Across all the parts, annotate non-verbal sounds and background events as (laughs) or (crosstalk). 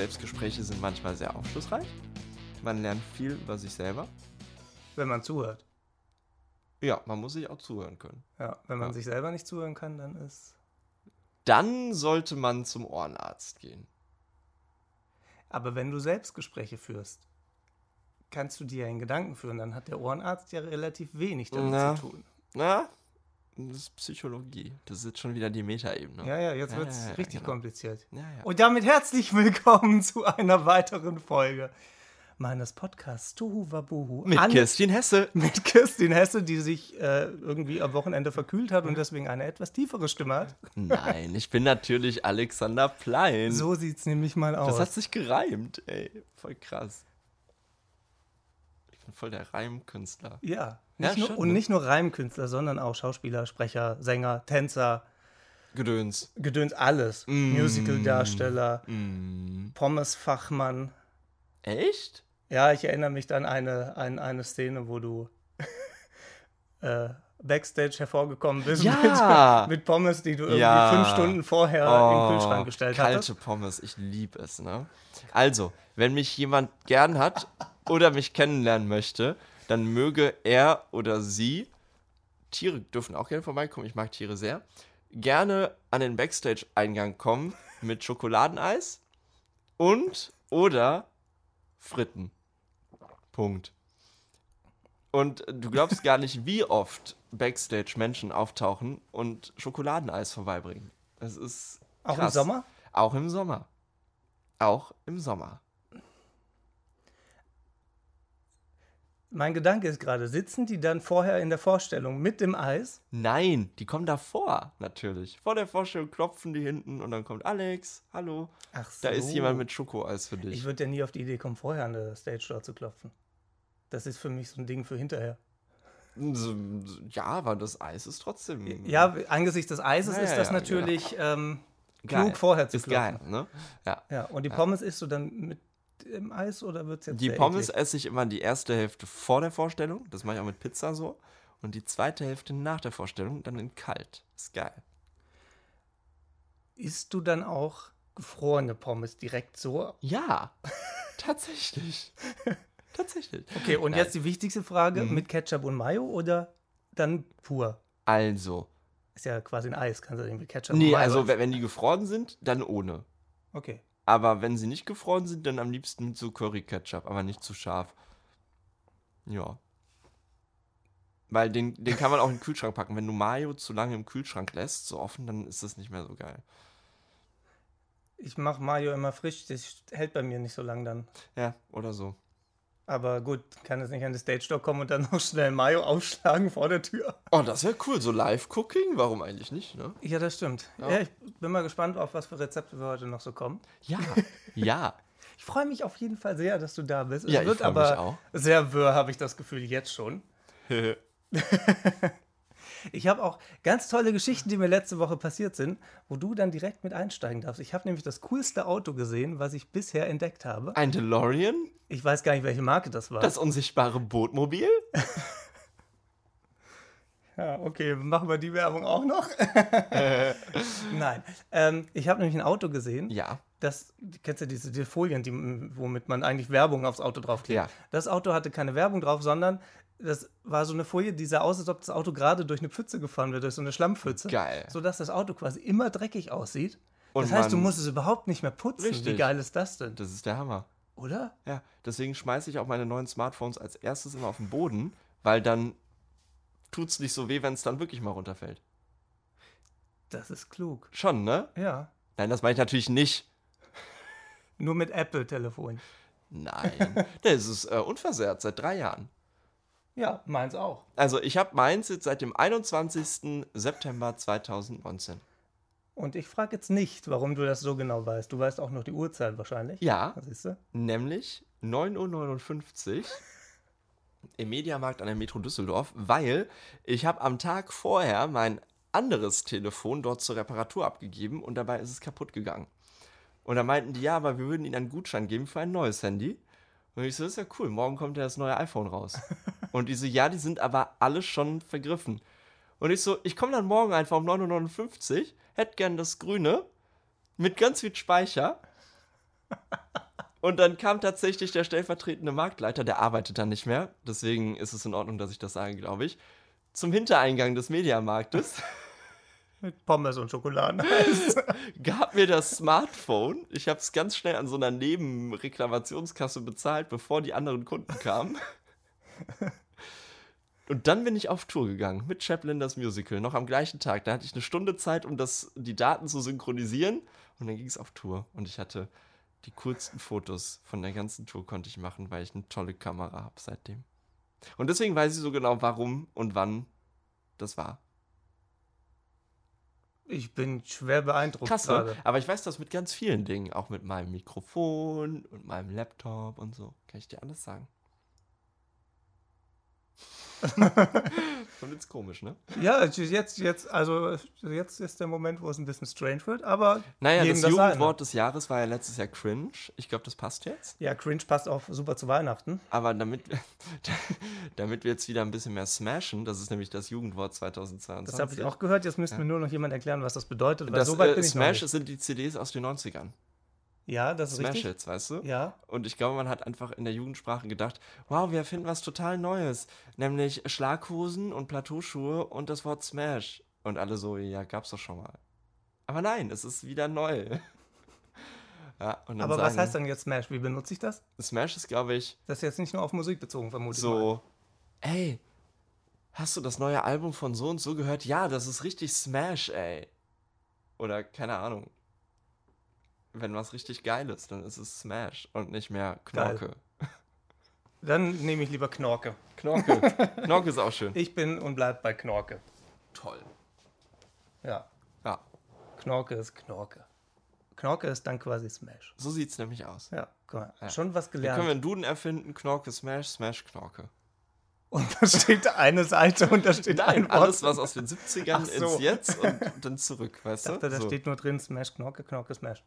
Selbstgespräche sind manchmal sehr aufschlussreich. Man lernt viel über sich selber. Wenn man zuhört. Ja, man muss sich auch zuhören können. Ja, wenn man Ja. sich selber nicht zuhören kann, dann ist. Dann sollte man zum Ohrenarzt gehen. Aber wenn du Selbstgespräche führst, kannst du dir in Gedanken führen. Dann hat der Ohrenarzt ja relativ wenig damit Na. zu tun. Na, das ist Psychologie. Das ist jetzt schon wieder die Metaebene. Ja, ja, jetzt Ja, wird es ja, richtig genau. kompliziert. Und damit herzlich willkommen zu einer weiteren Folge meines Podcasts Tohu Wabuhu. Mit An- Kirstin Hesse. mit Kirstin Hesse, die sich äh, irgendwie am Wochenende verkühlt hat und deswegen eine etwas tiefere Stimme hat. Nein, ich bin natürlich Alexander Plein. So sieht es nämlich mal aus. das hat sich gereimt, ey. Voll krass. Bin voll der Reimkünstler. ja, Ja, nicht nur, schon, und nicht nur Reimkünstler, sondern auch Schauspieler, Sprecher, Sänger, Tänzer, Gedöns. Gedöns, alles. Mm. Musicaldarsteller, Mm. Pommesfachmann. Echt? Ja, ich erinnere mich an eine, an eine Szene, wo du (laughs) äh, Backstage hervorgekommen bist Ja. mit, mit Pommes, die du irgendwie Ja. fünf Stunden vorher Oh, in den Kühlschrank gestellt kalte hattest. Pommes, ich liebe es, ne? Also, wenn mich jemand gern hat oder mich kennenlernen möchte, dann möge er oder sie, Tiere dürfen auch gerne vorbeikommen, ich mag Tiere sehr, gerne an den Backstage-Eingang kommen mit Schokoladeneis und oder Fritten. Punkt. Und du glaubst gar nicht, wie oft Backstage Menschen auftauchen und Schokoladeneis vorbeibringen. Das ist Auch im krass. Sommer? Auch im Sommer. Auch im Sommer. Mein Gedanke ist gerade, sitzen die dann vorher in der Vorstellung mit dem Eis? Nein, die kommen davor, natürlich. Vor der Vorstellung klopfen die hinten und dann kommt Alex, hallo. Ach so. Da ist jemand mit Schokoeis für dich. Ich würde ja nie auf die Idee kommen, vorher an der Stage dort zu klopfen. Das ist für mich so ein Ding für hinterher. Ja, aber das Eis ist trotzdem Ja, angesichts des Eises Ja, ist das ja, natürlich ähm, geil. klug, vorher zu Ist klopfen. geil, ne? Ja. Ja, und die Pommes isst du dann mit dem Eis oder wird es jetzt Die Pommes eklig? esse ich immer die erste Hälfte vor der Vorstellung. Das mache ich auch mit Pizza so. Und die zweite Hälfte nach der Vorstellung dann in kalt. Ist geil. Isst du dann auch gefrorene Pommes direkt so? Ja, (laughs) tatsächlich. (laughs) tatsächlich. Okay, und Nein. jetzt die wichtigste Frage: Mhm. mit Ketchup und Mayo oder dann pur? Also, Ist ja quasi ein Eis, kannst du den mit Ketchup nee, und Mayo also wenn die gefroren sind, dann ohne. Okay. Aber wenn sie nicht gefroren sind, dann am liebsten mit so Curry-Ketchup, aber nicht zu scharf. Ja. Weil den, den kann man auch in den Kühlschrank packen. Wenn du Mayo zu lange im Kühlschrank lässt, so offen, dann ist das nicht mehr so geil. Ich mache Mayo immer frisch, das hält bei mir nicht so lang dann. Ja, oder so. Aber gut, kann jetzt nicht an den Stage Door kommen und dann noch schnell Mayo aufschlagen vor der Tür. Oh, das wäre cool. So Live-Cooking, warum eigentlich nicht, ne? Ja, das stimmt. Ja. Ja. ich bin mal gespannt, auf was für Rezepte wir heute noch so kommen. Ja, (laughs) ja. Ich freue mich auf jeden Fall sehr, dass du da bist. Ja, es ich wird mich aber auch. sehr wirr, habe ich das Gefühl, jetzt schon. (laughs) Ich habe auch ganz tolle Geschichten, die mir letzte Woche passiert sind, wo du dann direkt mit einsteigen darfst. Ich habe nämlich das coolste Auto gesehen, was ich bisher entdeckt habe. Ein DeLorean? Ich weiß gar nicht, welche Marke das war. Das unsichtbare Bootmobil? (laughs) Ja, okay, machen wir die Werbung auch noch? (laughs) Nein. Ähm, ich habe nämlich ein Auto gesehen, Ja. das, kennst du diese, diese Folien, die, womit man eigentlich Werbung aufs Auto draufklebt? Ja. Das Auto hatte keine Werbung drauf, sondern das war so eine Folie, die sah aus, als ob das Auto gerade durch eine Pfütze gefahren wird, durch so eine Schlammpfütze. Geil. Sodass das Auto quasi immer dreckig aussieht. Und das heißt, du musst es überhaupt nicht mehr putzen. Wie Richtig. geil ist das denn? Das ist der Hammer. Oder? Ja, deswegen schmeiße ich auch meine neuen Smartphones als erstes immer auf den Boden, weil dann tut's nicht so weh, wenn es dann wirklich mal runterfällt. Das ist klug. Schon, ne? Ja. Nein, das meine ich natürlich nicht. Nur mit Apple-Telefon. Nein, (laughs) das ist äh, unversehrt seit drei Jahren. Ja, meins auch. Also ich habe meins jetzt seit dem 21. September 2019. Und ich frage jetzt nicht, warum du das so genau weißt. Du weißt auch noch die Uhrzeit wahrscheinlich. Ja, Siehst du? nämlich 9.59 Uhr im Mediamarkt an der Metro Düsseldorf, weil ich habe am Tag vorher mein anderes Telefon dort zur Reparatur abgegeben und dabei ist es kaputt gegangen. Und da meinten die, ja, aber wir würden ihnen einen Gutschein geben für ein neues Handy. Und ich so, das ist ja cool, morgen kommt ja das neue iPhone raus. (laughs) und die so, ja, die sind aber alle schon vergriffen. Und ich so, ich komme dann morgen einfach um 9.59 Uhr, hätte gern das grüne, mit ganz viel Speicher. (laughs) Und dann kam tatsächlich der stellvertretende Marktleiter, der arbeitet dann nicht mehr, deswegen ist es in Ordnung, dass ich das sage, glaube ich, zum Hintereingang des Mediamarktes, (laughs) Mit Pommes und Schokoladen. (laughs) gab mir das Smartphone. Ich habe es ganz schnell an so einer Nebenreklamationskasse bezahlt, bevor die anderen Kunden kamen. Und dann bin ich auf Tour gegangen mit Chaplin das Musical, noch am gleichen Tag. Da hatte ich eine Stunde Zeit, um das, die Daten zu synchronisieren. Und dann ging es auf Tour. Und ich hatte die coolsten Fotos von der ganzen Tour konnte ich machen, weil ich eine tolle Kamera habe seitdem. Und deswegen weiß ich so genau, warum und wann das war. Ich bin schwer beeindruckt Krass, gerade. Aber ich weiß das mit ganz vielen Dingen. Auch mit meinem Mikrofon und meinem Laptop und so. Kann ich dir alles sagen. (laughs) Und jetzt komisch, ne? Ja, jetzt, jetzt, also jetzt ist der Moment, wo es ein bisschen strange wird, aber Naja, das seine. Jugendwort des Jahres war ja letztes Jahr cringe. Ich glaube, das passt jetzt. Ja, cringe passt auch super zu Weihnachten. Aber damit, (laughs) damit wir jetzt wieder ein bisschen mehr smashen, das ist nämlich das Jugendwort 2022. Das habe ich auch gehört. Jetzt müsste mir nur noch jemand erklären, was das bedeutet, weil Das so weit äh, bin ich noch Smash nicht. sind die CDs aus den 90ern. Ja, das ist Smash richtig. Hits, weißt du? Ja, Und ich glaube, man hat einfach in der Jugendsprache gedacht, wow, wir erfinden was total Neues. Nämlich Schlaghosen und Plateauschuhe und das Wort Smash. Und alle so, ja, gab's doch schon mal. Aber nein, es ist wieder neu. (laughs) ja, und dann aber was sagen, heißt dann jetzt Smash? Wie benutze ich das? Smash ist, glaube ich, Das ist jetzt nicht nur auf Musik bezogen, vermute ich mal. so, ey, hast du das neue Album von so und so gehört? Ja, das ist richtig Smash, ey. Oder keine Ahnung. Wenn was richtig geil ist, dann ist es Smash und nicht mehr Geil. Knorke. (laughs) Dann nehme ich lieber Knorke. Knorke. (laughs) Knorke ist auch schön. Ich bin und bleib bei Knorke. Toll. Ja, Ja, Knorke ist Knorke. Knorke ist dann quasi Smash. so sieht's nämlich aus. Ja, guck mal. Ja. Schon was Dann gelernt. können wir einen Duden erfinden, Knorke, Smash, Smash, Knorke. Und da steht eine Seite und da steht ein Wort. alles, was aus den 70ern Ach so. ins Jetzt und dann zurück, weißt Ich dachte, du? da So. steht nur drin Smash, Knorke, Knorke, Smash.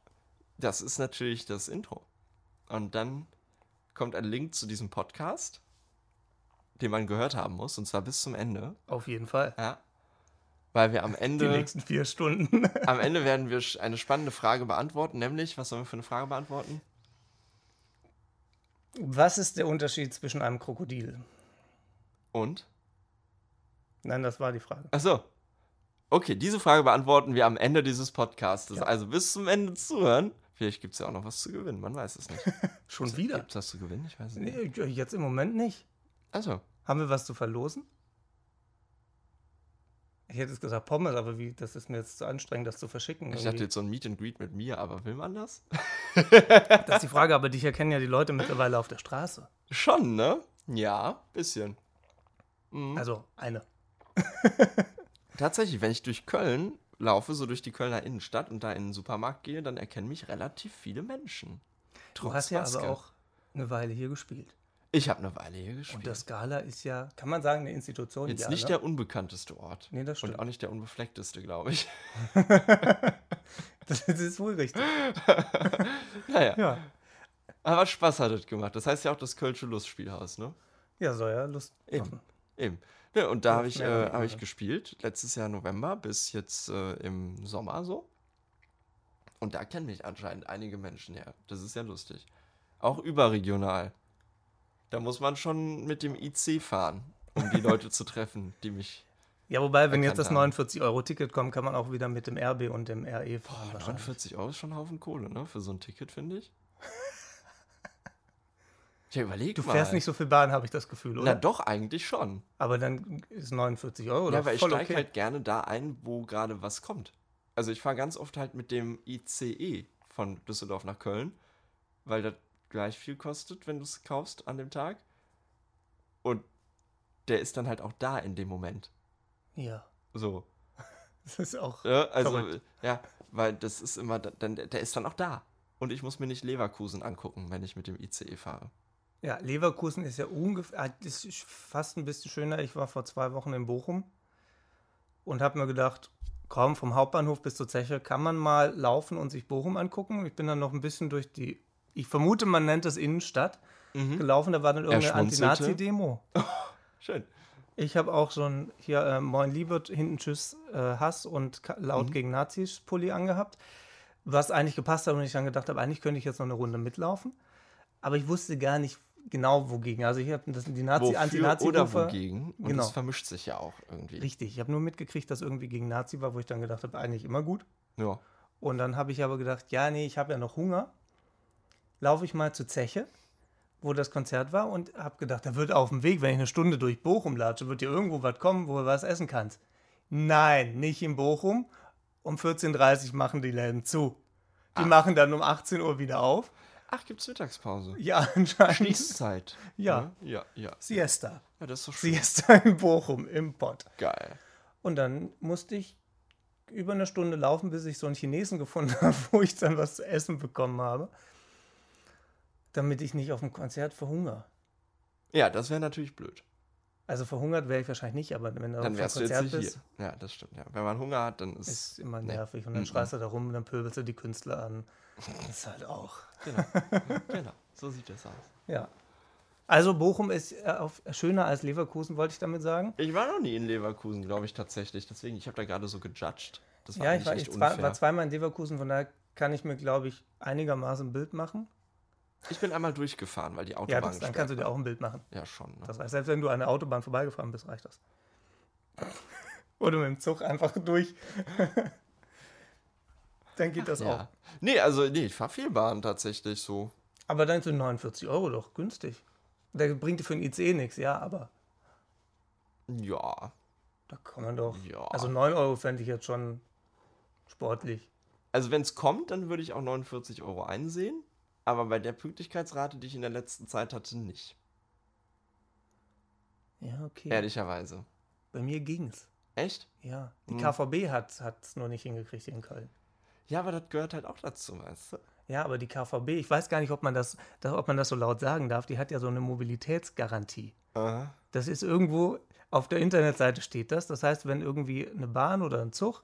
Das ist natürlich das Intro. Und dann kommt ein Link zu diesem Podcast, den man gehört haben muss, und zwar bis zum Ende. Auf jeden Fall. Ja. Weil wir am Die Ende, nächsten vier Stunden. (laughs) am Ende werden wir eine spannende Frage beantworten, nämlich, was sollen wir für eine Frage beantworten? Was ist der Unterschied zwischen einem Krokodil? Und? Nein, das war die Frage. Achso. Okay, diese Frage beantworten wir am Ende dieses Podcasts. Ja. Also bis zum Ende zuhören. Vielleicht gibt es ja auch noch was zu gewinnen, man weiß es nicht. (laughs) Schon wieder? Gibt es was zu gewinnen? Ich weiß es nicht. Nee, jetzt im Moment nicht. Also, Haben wir was zu verlosen? Ich hätte es gesagt Pommes, aber wie, das ist mir jetzt zu anstrengend, das zu verschicken. ich irgendwie. dachte jetzt so ein Meet and Greet mit mir, aber will man das? (laughs) Das ist die Frage, aber dich erkennen ja die Leute mittlerweile auf der Straße. Schon, ne? Ja, bisschen. Mhm. Also eine. (laughs) Tatsächlich, wenn ich durch Köln laufe, so durch die Kölner Innenstadt und da in den Supermarkt gehe, dann erkennen mich relativ viele Menschen. Du hast ja aber auch eine Weile hier gespielt. Ich habe eine Weile hier gespielt. Und das Gala ist ja, kann man sagen, eine Institution. Jetzt ja, nicht ne? der unbekannteste Ort. Nee, das Und stimmt. auch nicht der unbefleckteste, glaube ich. (laughs) Das ist wohl richtig. (laughs) naja, Ja. aber Spaß hat es gemacht. Das heißt ja auch das Kölsche Lustspielhaus, ne? Ja, soll ja Lust Eben. machen. Eben. Ja, und da Ja, habe ich, äh, hab ich gespielt, letztes Jahr November bis jetzt äh, im Sommer so. Und da kennen mich anscheinend einige Menschen her. Das ist ja lustig. Auch überregional. Da muss man schon mit dem IC fahren, um die Leute zu treffen, die mich. (laughs) Ja, wobei, wenn jetzt das haben. 49-Euro-Ticket kommt, kann man auch wieder mit dem RB und dem RE fahren. Boah, wahrscheinlich. 49 Euro ist schon ein Haufen Kohle, ne? Für so ein Ticket, finde ich. Ja, überleg Du mal. fährst nicht so viel Bahn, habe ich das Gefühl, Na oder? doch, eigentlich schon. Aber dann ist 49 Euro Ja, oder aber ich voll steige okay. halt gerne da ein, wo gerade was kommt. Also ich fahre ganz oft halt mit dem ICE von Düsseldorf nach Köln, weil das gleich viel kostet, wenn du es kaufst an dem Tag. Und der ist dann halt auch da in dem Moment. Ja, So. (laughs) das ist auch. Ja, also, Verrückt. ja, weil das ist immer, da- dann, der ist dann auch da. Und ich muss mir nicht Leverkusen angucken, wenn ich mit dem ICE fahre. Ja, Leverkusen ist ja ungefähr, ah, das ist fast ein bisschen schöner. Ich war vor zwei Wochen in Bochum und habe mir gedacht, komm, vom Hauptbahnhof bis zur Zeche kann man mal laufen und sich Bochum angucken. Ich bin dann noch ein bisschen durch die, ich vermute, man nennt es Innenstadt, gelaufen. Da war dann irgendeine. Anti-Nazi-Demo. (laughs) Schön. Ich habe auch ein hier äh, Moin Liebe, hinten Tschüss, äh, Hass und laut Mhm. gegen Nazis Pulli angehabt. was eigentlich gepasst hat und ich dann gedacht habe, eigentlich könnte ich jetzt noch eine Runde mitlaufen. Aber ich wusste gar nicht genau wogegen. Also ich habe das die Nazi Anti-Nazi oder wogegen. Und Genau. das vermischt sich ja auch irgendwie. Richtig. Ich habe nur mitgekriegt, dass irgendwie gegen Nazi war, wo ich dann gedacht habe, eigentlich immer gut. Ja. Und dann habe ich aber gedacht, ja, nee, ich habe ja noch Hunger. Laufe ich mal zur Zeche, wo das Konzert war und habe gedacht, da wird auf dem Weg, wenn ich eine Stunde durch Bochum latsche, wird dir irgendwo was kommen, wo du was essen kannst. Nein, nicht in Bochum. Um 14.30 Uhr machen die Läden zu. Die machen dann um 18 Uhr wieder auf. Ach, gibt's Mittagspause? Ja, anscheinend. Schließzeit. Ja. Ne? Ja, ja. Siesta. Ja, das ist doch schön. Siesta in Bochum im Pott. Geil. Und dann musste ich über eine Stunde laufen, bis ich so einen Chinesen gefunden (laughs) habe, wo ich dann was zu essen bekommen habe. Damit ich nicht auf dem Konzert verhungere. Ja, das wäre natürlich blöd. Also verhungert wäre ich wahrscheinlich nicht, aber wenn du auf Dann dem wärst du jetzt Konzert nicht hier. Ja, das stimmt. Ja. Wenn man Hunger hat, dann ist. ist immer Nee. nervig. Und dann Mhm. schreist du da rum und dann pöbelst du die Künstler an. Das ist halt auch. (laughs) genau, so sieht das aus. Ja. Also Bochum ist äh, auf, schöner als Leverkusen, wollte ich damit sagen. Ich war noch nie in Leverkusen, glaube ich tatsächlich. Deswegen, ich habe da gerade so gejudged. Das war Ja, ich war, echt ich unfair. war zweimal in Leverkusen, von daher kann ich mir, glaube ich, einigermaßen ein Bild machen. ich bin einmal durchgefahren, weil die Ja, Autobahn das, dann kannst du dir auch ein Bild machen. Ja, schon. Ne? Das heißt, selbst wenn du an der Autobahn vorbeigefahren bist, reicht das. (laughs) Oder mit dem Zug einfach durch. (laughs) dann geht das auch. ja. Nee, also, nee, ich fahre viel Bahn tatsächlich so. Aber dann sind 49 Euro doch günstig. Der bringt dir für ein ICE nichts, ja, aber Ja. da kann man doch. Ja. Also 9 Euro fände ich jetzt schon sportlich. Also, wenn es kommt, dann würde ich auch 49 Euro einsehen. Aber bei der Pünktlichkeitsrate, die ich in der letzten Zeit hatte, nicht. Ja, okay. Ehrlicherweise. Bei mir ging's. Echt? Ja. Die Hm. KVB hat es nur nicht hingekriegt in Köln. Ja, aber das gehört halt auch dazu, weißt du? Ja, aber die KVB, ich weiß gar nicht, ob man das, da- ob man das so laut sagen darf, die hat ja so eine Mobilitätsgarantie. Aha. Das ist irgendwo, auf der Internetseite steht das. Das heißt, wenn irgendwie eine Bahn oder ein Zug,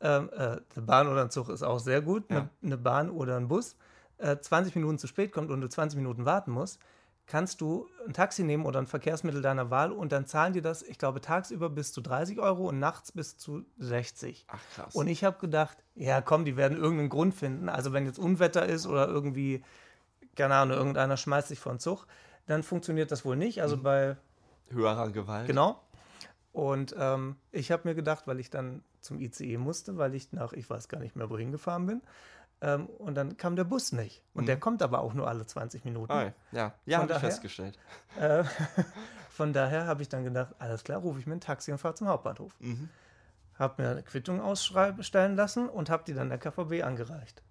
ähm, äh, eine Bahn oder ein Zug ist auch sehr gut, Ja. eine, eine Bahn oder ein Bus, äh, 20 Minuten zu spät kommt und du 20 Minuten warten musst, kannst du ein Taxi nehmen oder ein Verkehrsmittel deiner Wahl und dann zahlen die das, ich glaube, tagsüber bis zu 30 Euro und nachts bis zu 60. Ach, krass. Und ich habe gedacht, ja komm, die werden irgendeinen Grund finden. Also wenn jetzt Unwetter ist oder irgendwie, keine Ahnung, irgendeiner schmeißt sich vor den Zug, dann funktioniert das wohl nicht. Mhm. Also bei, Höherer Gewalt. genau. Und ähm, ich habe mir gedacht, weil ich dann zum ICE musste, weil ich nach, ich weiß gar nicht mehr, wohin gefahren bin. Ähm, und dann kam der Bus nicht. Und der kommt aber auch nur alle 20 Minuten. Ah, ja, ja, habe ich festgestellt. Äh, (laughs) von daher habe ich dann gedacht, alles klar, rufe ich mir ein Taxi und fahre zum Hauptbahnhof. Mhm. Habe mir eine Quittung ausstellen lassen und habe die dann der KVB angereicht.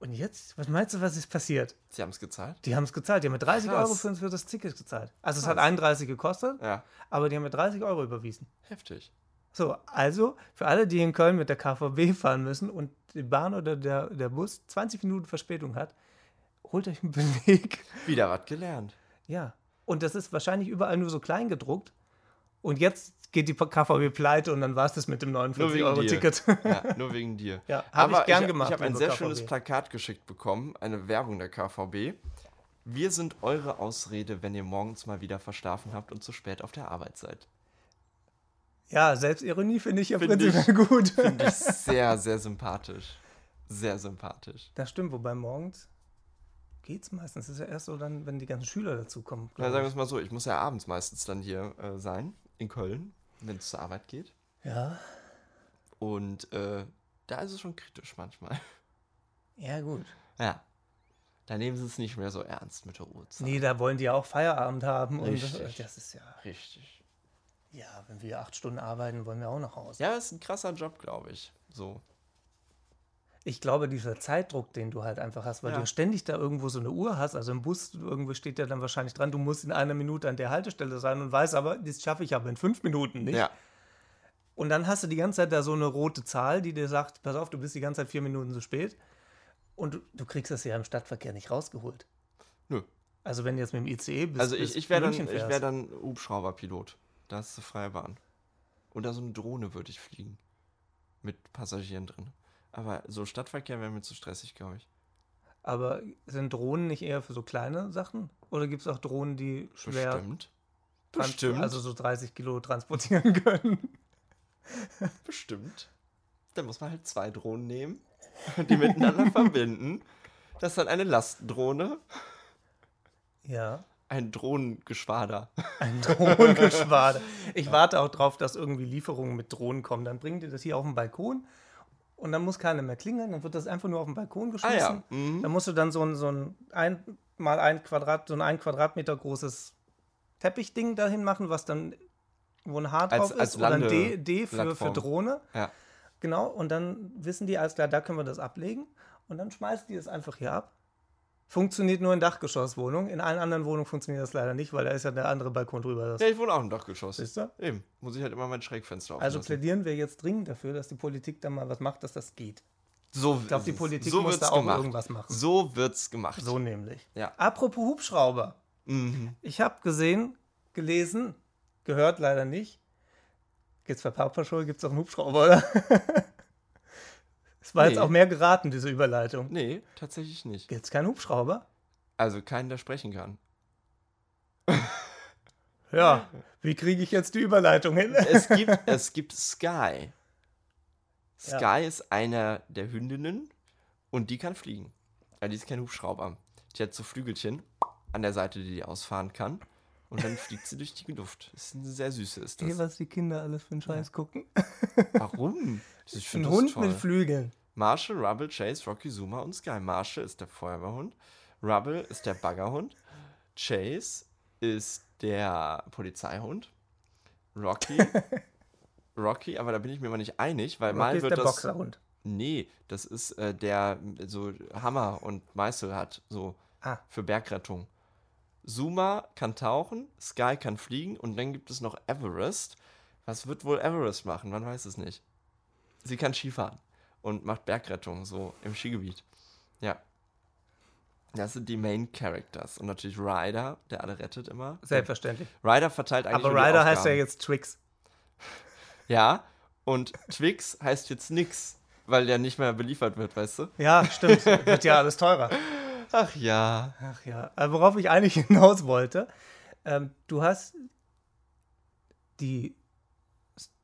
Und jetzt, was meinst du, was ist passiert? Sie haben es gezahlt? Die haben es gezahlt. Die haben mir 30 Krass. Euro für, für das Ticket gezahlt. Also es hat Krass. 31 gekostet, Ja, aber die haben mir 30 Euro überwiesen. heftig. So, also für alle, die in Köln mit der KVB fahren müssen und die Bahn oder der, der Bus 20 Minuten Verspätung hat, holt euch einen Beleg. (laughs) Wieder was gelernt. Ja. Und das ist wahrscheinlich überall nur so klein gedruckt. Und jetzt geht die KVB pleite und dann war es das mit dem Nur wegen 49-Euro-Ticket. Ja, (laughs) nur wegen dir. Ja, hab ich gern ich, gemacht, Ich habe ein sehr KVB. schönes Plakat geschickt bekommen, eine Werbung der KVB. Wir sind eure Ausrede, wenn ihr morgens mal wieder verschlafen habt und zu spät auf der Arbeit seid. Ja, Selbstironie finde ich ja Find prinzipiell gut. Finde ich (laughs) sehr, sehr sympathisch. Sehr sympathisch. Das stimmt, wobei morgens geht's meistens. Das ist ja erst so dann, wenn die ganzen Schüler dazukommen. Na, glaub sagen wir es mal so, ich muss ja abends meistens dann hier äh, sein, in Köln, wenn es zur Arbeit geht. Ja, Und äh, da ist es schon kritisch manchmal. ja gut. Ja. Da nehmen sie es nicht mehr so ernst mit der Uhrzeit. Nee, da wollen die ja auch Feierabend haben. Und Richtig. das ist ja, Richtig. Ja, wenn wir acht Stunden arbeiten, wollen wir auch nach Hause. Ja, ist ein krasser Job, glaube ich. So. Ich glaube, dieser Zeitdruck, den du halt einfach hast, weil Ja. du ständig da irgendwo so eine Uhr hast, also im Bus irgendwo steht ja dann wahrscheinlich dran, du musst in einer Minute an der Haltestelle sein und weißt aber, das schaffe ich aber in fünf Minuten nicht. Ja. Und dann hast du die ganze Zeit da so eine rote Zahl, die dir sagt, pass auf, du bist die ganze Zeit vier Minuten zu spät. Und du, du kriegst das ja im Stadtverkehr nicht rausgeholt. Nö. Also wenn du jetzt mit dem ICE bist, Also ich, ich wäre dann, wär dann Hubschrauberpilot. Da ist die freie Bahn. Oder so eine Drohne würde ich fliegen. Mit Passagieren drin. Aber so Stadtverkehr wäre mir zu stressig, glaube ich. Aber sind Drohnen nicht eher für so kleine Sachen? Oder gibt es auch Drohnen, die schwer Bestimmt. Bestimmt. also so 30 Kilo transportieren (laughs) können? bestimmt. Dann muss man halt zwei Drohnen nehmen. (laughs) die miteinander (laughs) verbinden. Das ist dann eine Lastendrohne, Ja. Ein Drohnengeschwader. Ein Drohnengeschwader. (laughs) Ich warte auch drauf, dass irgendwie Lieferungen mit Drohnen kommen. Dann bringen die das hier auf den Balkon und dann muss keiner mehr klingeln. Dann wird das einfach nur auf den Balkon Ah geschmissen. ja. Mhm. Da musst du dann so ein, so ein, ein mal ein Quadrat, so ein ein Quadratmeter großes Teppichding dahin machen, was dann, wo ein H drauf als ist oder ein D, D für, für. Drohne. Ja. Genau, und dann wissen die, alles klar, da können wir das ablegen. Und dann schmeißen die das einfach hier ab. Funktioniert nur in Dachgeschosswohnungen. In allen anderen Wohnungen funktioniert das leider nicht, weil da ist ja der andere Balkon drüber. Ja, ich wohne auch im Dachgeschoss. Siehst du? Eben. Muss ich halt immer mein Schrägfenster Also auflassen. plädieren wir jetzt dringend dafür, dass die Politik da mal was macht, dass das geht. so Ich glaube, die Politik so muss da auch gemacht. irgendwas machen. So wird's gemacht. So nämlich. Ja. Apropos Hubschrauber. Mhm. Ich habe gesehen, gelesen, gehört leider nicht. Geht's bei Paw Patrol, gibt's auch einen Hubschrauber, oder? (laughs) Es war jetzt Nee. auch mehr geraten, diese Überleitung. Nee, tatsächlich nicht. Gibt's keinen Hubschrauber? Also keinen, der sprechen kann. (laughs) Ja. Wie kriege ich jetzt die Überleitung hin? Es gibt, es gibt (laughs) Sky. Ja. Sky ist einer der Hündinnen und die kann fliegen. Ja, die ist kein Hubschrauber. Die hat so Flügelchen an der Seite, die die ausfahren kann. Und dann (laughs) fliegt sie durch die Luft. Das ist eine sehr süße, ist das. was die Kinder alles für einen Scheiß gucken. Warum? Ich Ein Hund toll. mit Flügeln. Marshall, Rubble, Chase, Rocky, Zuma und Sky. Marshall ist der Feuerwehrhund. Rubble ist der Baggerhund. Chase ist der Polizeihund. Rocky. (laughs) Rocky, aber da bin ich mir mal nicht einig, weil mal Rocky ist wird der das. Boxerhund. Nee, das ist äh, der so Hammer und Meißel hat, so Ah. für Bergrettung. Zuma kann tauchen, Sky kann fliegen und dann gibt es noch Everest. Was wird wohl Everest machen? Man weiß es nicht. Sie kann Skifahren und macht Bergrettung, so im Skigebiet. Ja. Das sind die Main Characters. Und natürlich Ryder, der alle rettet immer. Selbstverständlich. Ryder verteilt eigentlich Aber Ryder heißt ja jetzt Tricks. (laughs) Ja, und Twix heißt jetzt nix, weil der nicht mehr beliefert wird, weißt du? Ja, stimmt. Wird ja alles teurer. Ach ja. Ach ja, äh, worauf ich eigentlich (laughs) hinaus wollte, ähm, du hast die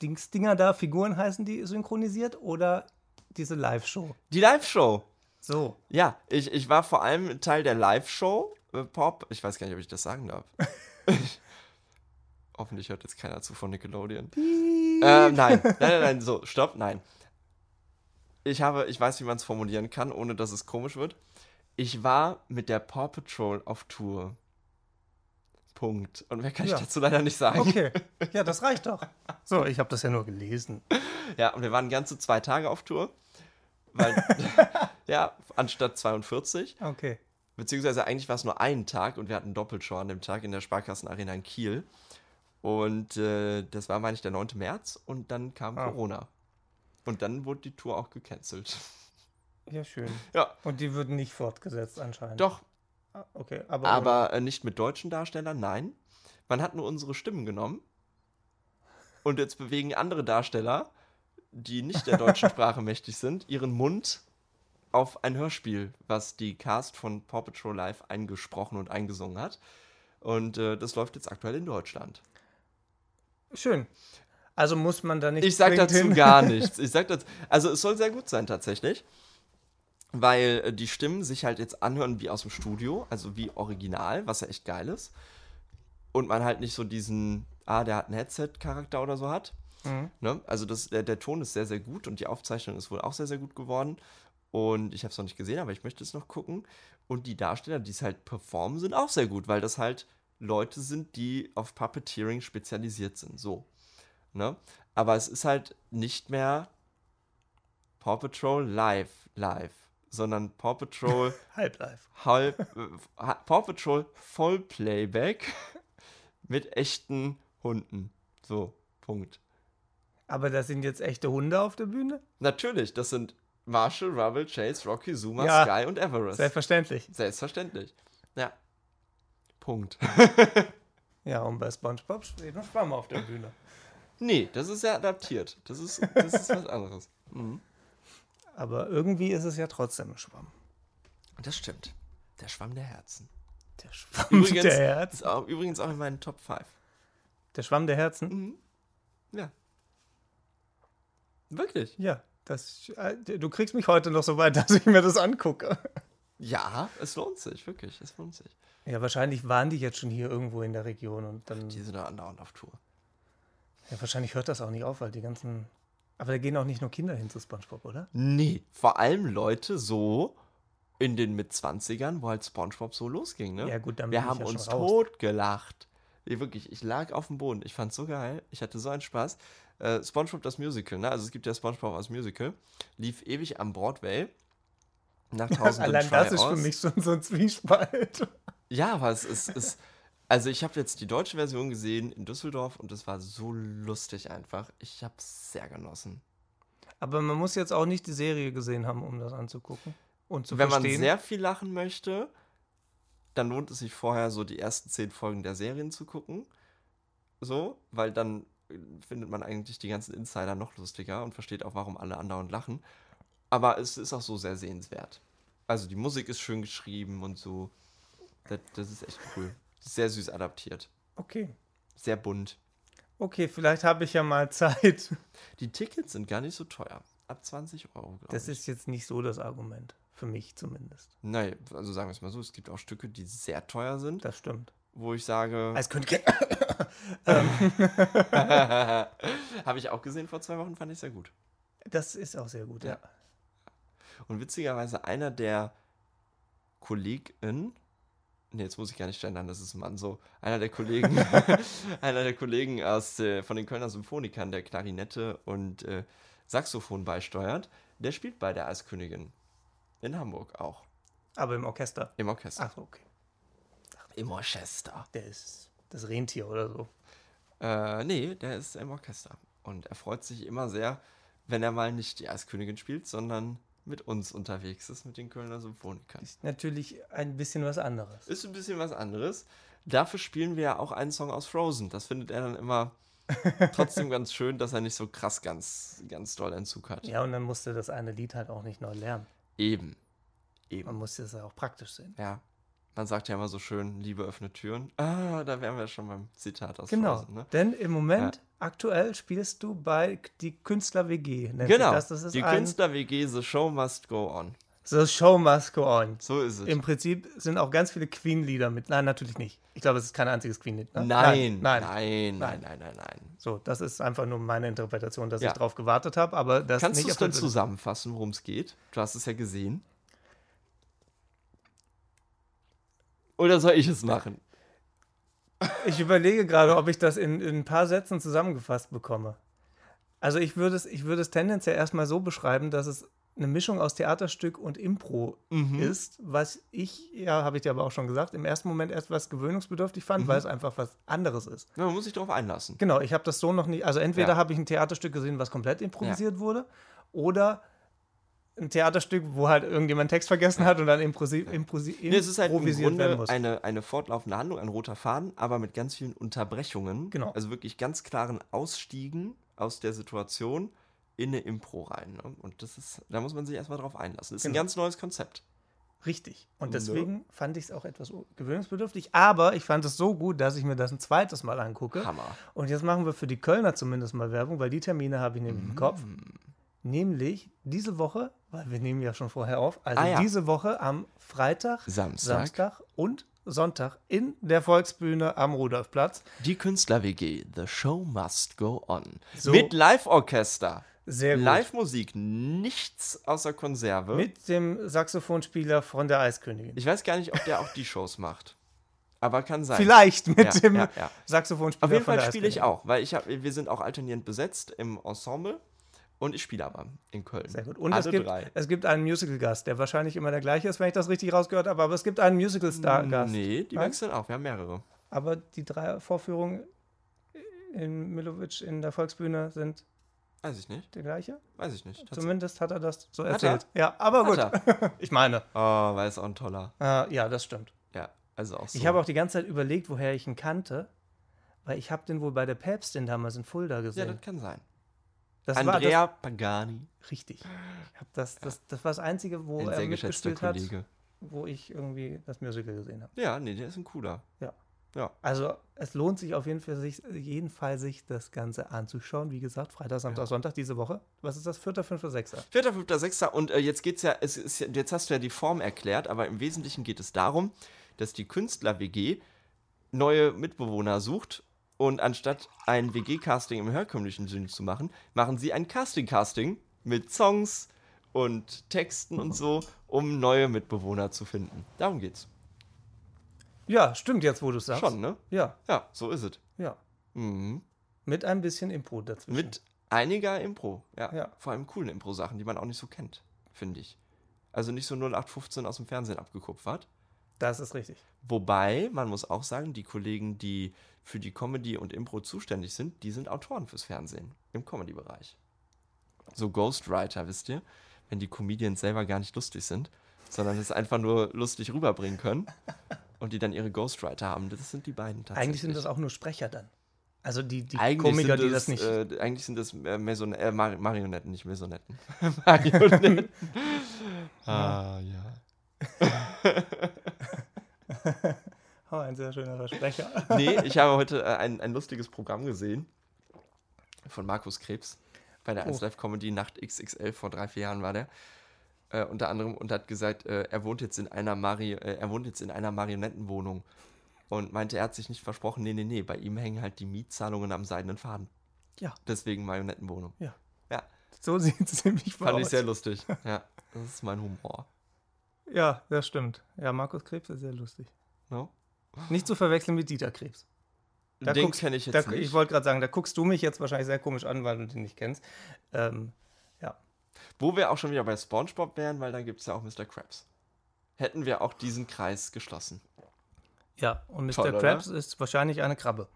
Dings-Dinger da, Figuren heißen die, synchronisiert oder diese Live-Show? Die Live-Show. So. Ja, ich, ich war vor allem Teil der Live-Show. Äh, Pop. Ich weiß gar nicht, ob ich das sagen darf. (laughs) Hoffentlich hört jetzt keiner zu von Nickelodeon. Ähm, nein, nein, nein, nein, so, stopp, nein. Ich habe, ich weiß, wie man es formulieren kann, ohne dass es komisch wird. Ich war mit der Paw Patrol auf Tour. Punkt. Und mehr kann Ja. ich dazu leider nicht sagen. Okay. Ja, das (laughs) reicht doch. So, ich habe das ja nur gelesen. Ja, und wir waren ganze zwei Tage auf Tour. Weil, (laughs) ja, anstatt 42. Okay. Beziehungsweise eigentlich war es nur ein Tag und wir hatten Doppelshow an dem Tag in der Sparkassenarena in Kiel. Und äh, das war, meine ich, der 9. März und dann kam Ah. Corona. Und dann wurde die Tour auch gecancelt. Ja, schön. Ja, Und die würden nicht fortgesetzt anscheinend. doch, Okay, aber, aber äh, nicht mit deutschen Darstellern, nein. Man hat nur unsere Stimmen genommen. Und jetzt bewegen andere Darsteller, die nicht der deutschen (laughs) Sprache mächtig sind, ihren Mund auf ein Hörspiel, was die Cast von Paw Patrol Live eingesprochen und eingesungen hat. Und äh, das läuft jetzt aktuell in Deutschland. schön. Also muss man da nicht. Ich sag dazu hin. gar (laughs) nichts. Ich sag dazu, also es soll sehr gut sein tatsächlich, weil äh, die Stimmen sich halt jetzt anhören wie aus dem Studio, also wie original, was ja echt geil ist. Und man halt nicht so diesen, ah, der hat einen Headset-Charakter oder so hat. Mhm. Ne? Also das, der, der Ton ist sehr, sehr gut und die Aufzeichnung ist wohl auch sehr, sehr gut geworden. Und ich habe es noch nicht gesehen, aber ich möchte es noch gucken. Und die Darsteller, die es halt performen, sind auch sehr gut, weil das halt Leute sind, die auf Puppeteering spezialisiert sind. So. Ne? Aber es ist halt nicht mehr Paw Patrol live, live, sondern Paw Patrol (laughs) Halblive. halb, äh, Paw Patrol Vollplayback mit echten Hunden. So, Punkt. Aber da sind jetzt echte Hunde auf der Bühne? Natürlich, das sind Marshall, Rubble, Chase, Rocky, Zuma, Ja. Sky und Everest. Selbstverständlich. Selbstverständlich. Ja. Punkt. (laughs) Ja, und bei SpongeBob steht ein Schwamm auf der Bühne. nee, das ist ja adaptiert. Das ist, das ist was anderes. Mhm. Aber irgendwie ist es ja trotzdem ein Schwamm. Das stimmt. Der Schwamm der Herzen. Der Schwamm (laughs) Übrigens, der Herzen. Ist auch, übrigens auch in meinen Top 5. Der Schwamm der Herzen? Mhm. Ja. Wirklich. Ja. Das, äh, du kriegst mich heute noch so weit, (laughs) dass ich mir das angucke. Ja, es lohnt sich, wirklich, es lohnt sich. Ja, wahrscheinlich waren die jetzt schon hier irgendwo in der Region und dann. Die sind da andauernd auf Tour. Ja, wahrscheinlich hört das auch nicht auf, weil die ganzen. Aber da gehen auch nicht nur Kinder hin zu Spongebob, oder? Nee, vor allem Leute so in den Mitzwanzigern, wo halt Spongebob so losging, ne? Ja, gut, dann bin Wir ich haben ja uns raus. totgelacht. Nee, wirklich, ich lag auf dem Boden. Ich fand's so geil. Ich hatte so einen Spaß. Äh, SpongeBob das Musical, ne? Also es gibt ja SpongeBob als Musical. Lief ewig am Broadway. Nach (laughs) tausenden Allein das ist für mich schon so ein Zwiespalt. Ja, aber es ist. ist also ich habe jetzt die deutsche Version gesehen in Düsseldorf und es war so lustig einfach. Ich habe sehr genossen. Aber man muss jetzt auch nicht die Serie gesehen haben, um das anzugucken. Und zu Wenn man verstehen. sehr viel lachen möchte, dann lohnt es sich vorher so die ersten zehn Folgen der Serien zu gucken. So, weil dann äh, findet man eigentlich die ganzen Insider noch lustiger und versteht auch, warum alle andauernd lachen. Aber es ist auch so sehr sehenswert. Also die Musik ist schön geschrieben und so. Das, das ist echt cool. Sehr süß adaptiert. okay. Sehr bunt. Okay, vielleicht habe ich ja mal Zeit. (laughs) Die Tickets sind gar nicht so teuer. Ab 20 Euro, glaube Das ich. ist jetzt nicht so das Argument. Für mich zumindest. Nein, also sagen wir es mal so, es gibt auch Stücke, die sehr teuer sind, Das stimmt. wo ich sage, Als könnte (laughs) habe ich auch gesehen vor zwei Wochen, fand ich sehr gut. Das ist auch sehr gut, ja. Ja. Und witzigerweise einer der Kollegen, ne, jetzt muss ich gar nicht gendern, das ist ein Mann, so, einer der Kollegen, (laughs) (laughs) einer der Kollegen aus, äh, von den Kölner Symphonikern, der Klarinette und äh, Saxophon beisteuert, der spielt bei der Eiskönigin. In Hamburg auch. Aber im Orchester. Im Orchester. Ach so, okay. Im Orchester. Der ist das Rentier oder so. Äh, nee, der ist im Orchester. Und er freut sich immer sehr, wenn er mal nicht die Eiskönigin spielt, sondern mit uns unterwegs ist, mit den Kölner Symphonikern. Ist natürlich ein bisschen was anderes. Ist ein bisschen was anderes. Dafür spielen wir ja auch einen Song aus Frozen. Das findet er dann immer (laughs) trotzdem ganz schön, dass er nicht so krass ganz, ganz doll Entzug hat. Ja, und dann musste das eine Lied halt auch nicht neu lernen. Eben. Man Eben. musste es ja auch praktisch sehen. Ja. Man sagt ja immer so schön, Liebe öffnet Türen. Ah, da wären wir schon beim Zitat aus Genau. Frozen. Ne? Denn im Moment, aktuell, spielst du bei die Künstler WG. Genau. Das. das ist die ein, Künstler-WG The Show Must Go On. The Show must go on. So ist es. Im Prinzip sind auch ganz viele Queen-Lieder mit. Nein, natürlich nicht. Ich glaube, es ist kein einziges Queen-Lied. Ne? Nein, nein. nein, nein, nein, nein, nein. So, das ist einfach nur meine Interpretation, dass Ja. ich drauf gewartet habe, aber das Kannst du es denn zusammenfassen, worum es geht? Du hast es ja gesehen. Oder soll ich es machen? Ich überlege gerade, ob ich das in, in ein paar Sätzen zusammengefasst bekomme. Also ich würde es, ich würde es tendenziell erstmal so beschreiben, dass es eine Mischung aus Theaterstück und Impro Mhm. ist, was ich, ja, habe ich dir aber auch schon gesagt, im ersten Moment etwas gewöhnungsbedürftig fand, Mhm. weil es einfach was anderes ist. Ja, man muss sich darauf einlassen. Genau, ich habe das so noch nie, also entweder Ja. habe ich ein Theaterstück gesehen, was komplett improvisiert wurde, oder ein Theaterstück, wo halt irgendjemand Text vergessen hat und dann improsi improsi Nee, es ist halt im improvisiert Grunde eine, eine fortlaufende Handlung, ein roter Faden, aber mit ganz vielen Unterbrechungen. Genau. Also wirklich ganz klaren Ausstiegen aus der Situation in eine Impro rein. Ne? Und das ist, da muss man sich erstmal drauf einlassen. Das ist ein Genau. ganz neues Konzept. Richtig. Und Ne? deswegen fand ich es auch etwas gewöhnungsbedürftig. Aber ich fand es so gut, dass ich mir das ein zweites Mal angucke. Hammer. Und jetzt machen wir für die Kölner zumindest mal Werbung, weil die Termine habe ich nämlich Mhm. im Kopf. Nämlich diese Woche, weil wir nehmen ja schon vorher auf, also Ah, ja. diese Woche am Freitag, Samstag. Samstag und Sonntag in der Volksbühne am Rudolfplatz. Die Künstler-WG, The Show Must Go On. So. Mit Live-Orchester. Sehr gut. Live-Musik, nichts außer Konserve. Mit dem Saxophonspieler von der Eiskönigin. ich weiß gar nicht, ob der auch die Shows macht. Aber kann sein. Vielleicht mit Ja, dem ja, ja. Saxophonspieler Auf jeden Fall spiele ich auch, weil ich hab, wir sind auch alternierend besetzt im Ensemble und ich spiele aber in Köln. Sehr gut. Und Alle es gibt, drei. es gibt einen Musical-Gast, der wahrscheinlich immer der gleiche ist, wenn ich das richtig rausgehört habe, aber es gibt einen Musical-Star-Gast. Nee, die Nein? wechseln auch. Wir haben mehrere. Aber die drei Vorführungen in Milovic in der Volksbühne sind Weiß ich nicht. der gleiche. Weiß ich nicht. Zumindest hat er das so erzählt. Ja, aber gut. (laughs) Ich meine. Oh, war ist auch ein toller. Äh, ja, das stimmt. Ja, also auch so. Ich habe auch die ganze Zeit überlegt, woher ich ihn kannte, weil ich habe den wohl bei der Päpstin damals in Fulda ja, gesehen. das kann sein. Das war Andrea Pagani, das, richtig. Ich hab das, das, das war das Einzige, wo ein er mitgespielt hat, wo ich irgendwie das Musical gesehen habe. Ja, nee, der ist ein cooler. Ja. Ja. Also es lohnt sich auf jeden Fall, sich, jeden Fall, sich das Ganze anzuschauen. Wie gesagt, Freitag, Samstag, Sonntag diese Woche. Was ist das? Vierter, fünfter, sechster? Vierter, fünfter, sechster. Und äh, jetzt geht's ja, es ist ja, jetzt hast du ja die Form erklärt, aber im Wesentlichen geht es darum, dass die Künstler-WG neue Mitbewohner sucht und anstatt ein WG-Casting im herkömmlichen Sinne zu machen, machen sie ein Casting-Casting mit Songs und Texten und so, um neue Mitbewohner zu finden. Darum geht's. Ja, stimmt jetzt, wo du es sagst. Schon, ne? Ja, Ja, so ist es. ja. Mhm. Mit ein bisschen Impro dazwischen. Mit einiger Impro, ja. Ja. Vor allem coolen Impro-Sachen, die man auch nicht so kennt, finde ich. Also nicht so 0815 aus dem Fernsehen abgekupfert. Das ist richtig. Wobei, man muss auch sagen, die Kollegen, die für die Comedy und Impro zuständig sind, die sind Autoren fürs Fernsehen im Comedy-Bereich. So Ghostwriter, wisst ihr? Wenn die Comedians selber gar nicht lustig sind, sondern es einfach nur lustig rüberbringen können und die dann ihre Ghostwriter haben. Das sind die beiden tatsächlich. Eigentlich sind das auch nur Sprecher dann. Also die, die Eigentlich Komiker, sind die das nicht. Äh, eigentlich sind das äh, Maison äh, Mar Marionetten, nicht Maisonetten. (laughs) Marionetten. ah, ja. (laughs) (laughs) oh, ein sehr schöner Versprecher. (laughs) Nee, ich habe heute äh, ein, ein lustiges Programm gesehen von Markus Krebs bei der Oh. 1 Live Comedy Nacht XXL vor drei, vier Jahren war der. Äh, unter anderem und hat gesagt, äh, er wohnt jetzt in einer Mari äh, er wohnt jetzt in einer Marionettenwohnung und meinte, er hat sich nicht versprochen, nee, nee, nee, bei ihm hängen halt die Mietzahlungen am seidenen Faden. Ja. Deswegen Marionettenwohnung. Ja. Ja, So sieht es (laughs) nämlich fand ich aus. sehr lustig. Ja, das ist mein Humor. Ja, das stimmt. Ja, Markus Krebs ist sehr lustig. No? Nicht zu verwechseln mit Dieter Krebs. Da Den guckst- kenne ich jetzt Da, nicht. ich wollte gerade sagen, da guckst du mich jetzt wahrscheinlich sehr komisch an, weil du den nicht kennst. Ähm, ja. Wo wir auch schon wieder bei SpongeBob wären, weil da gibt es ja auch Mr. Krabs. Hätten wir auch diesen Kreis geschlossen. Ja, und Mr. Toll, oder? Krabs ist wahrscheinlich eine Krabbe.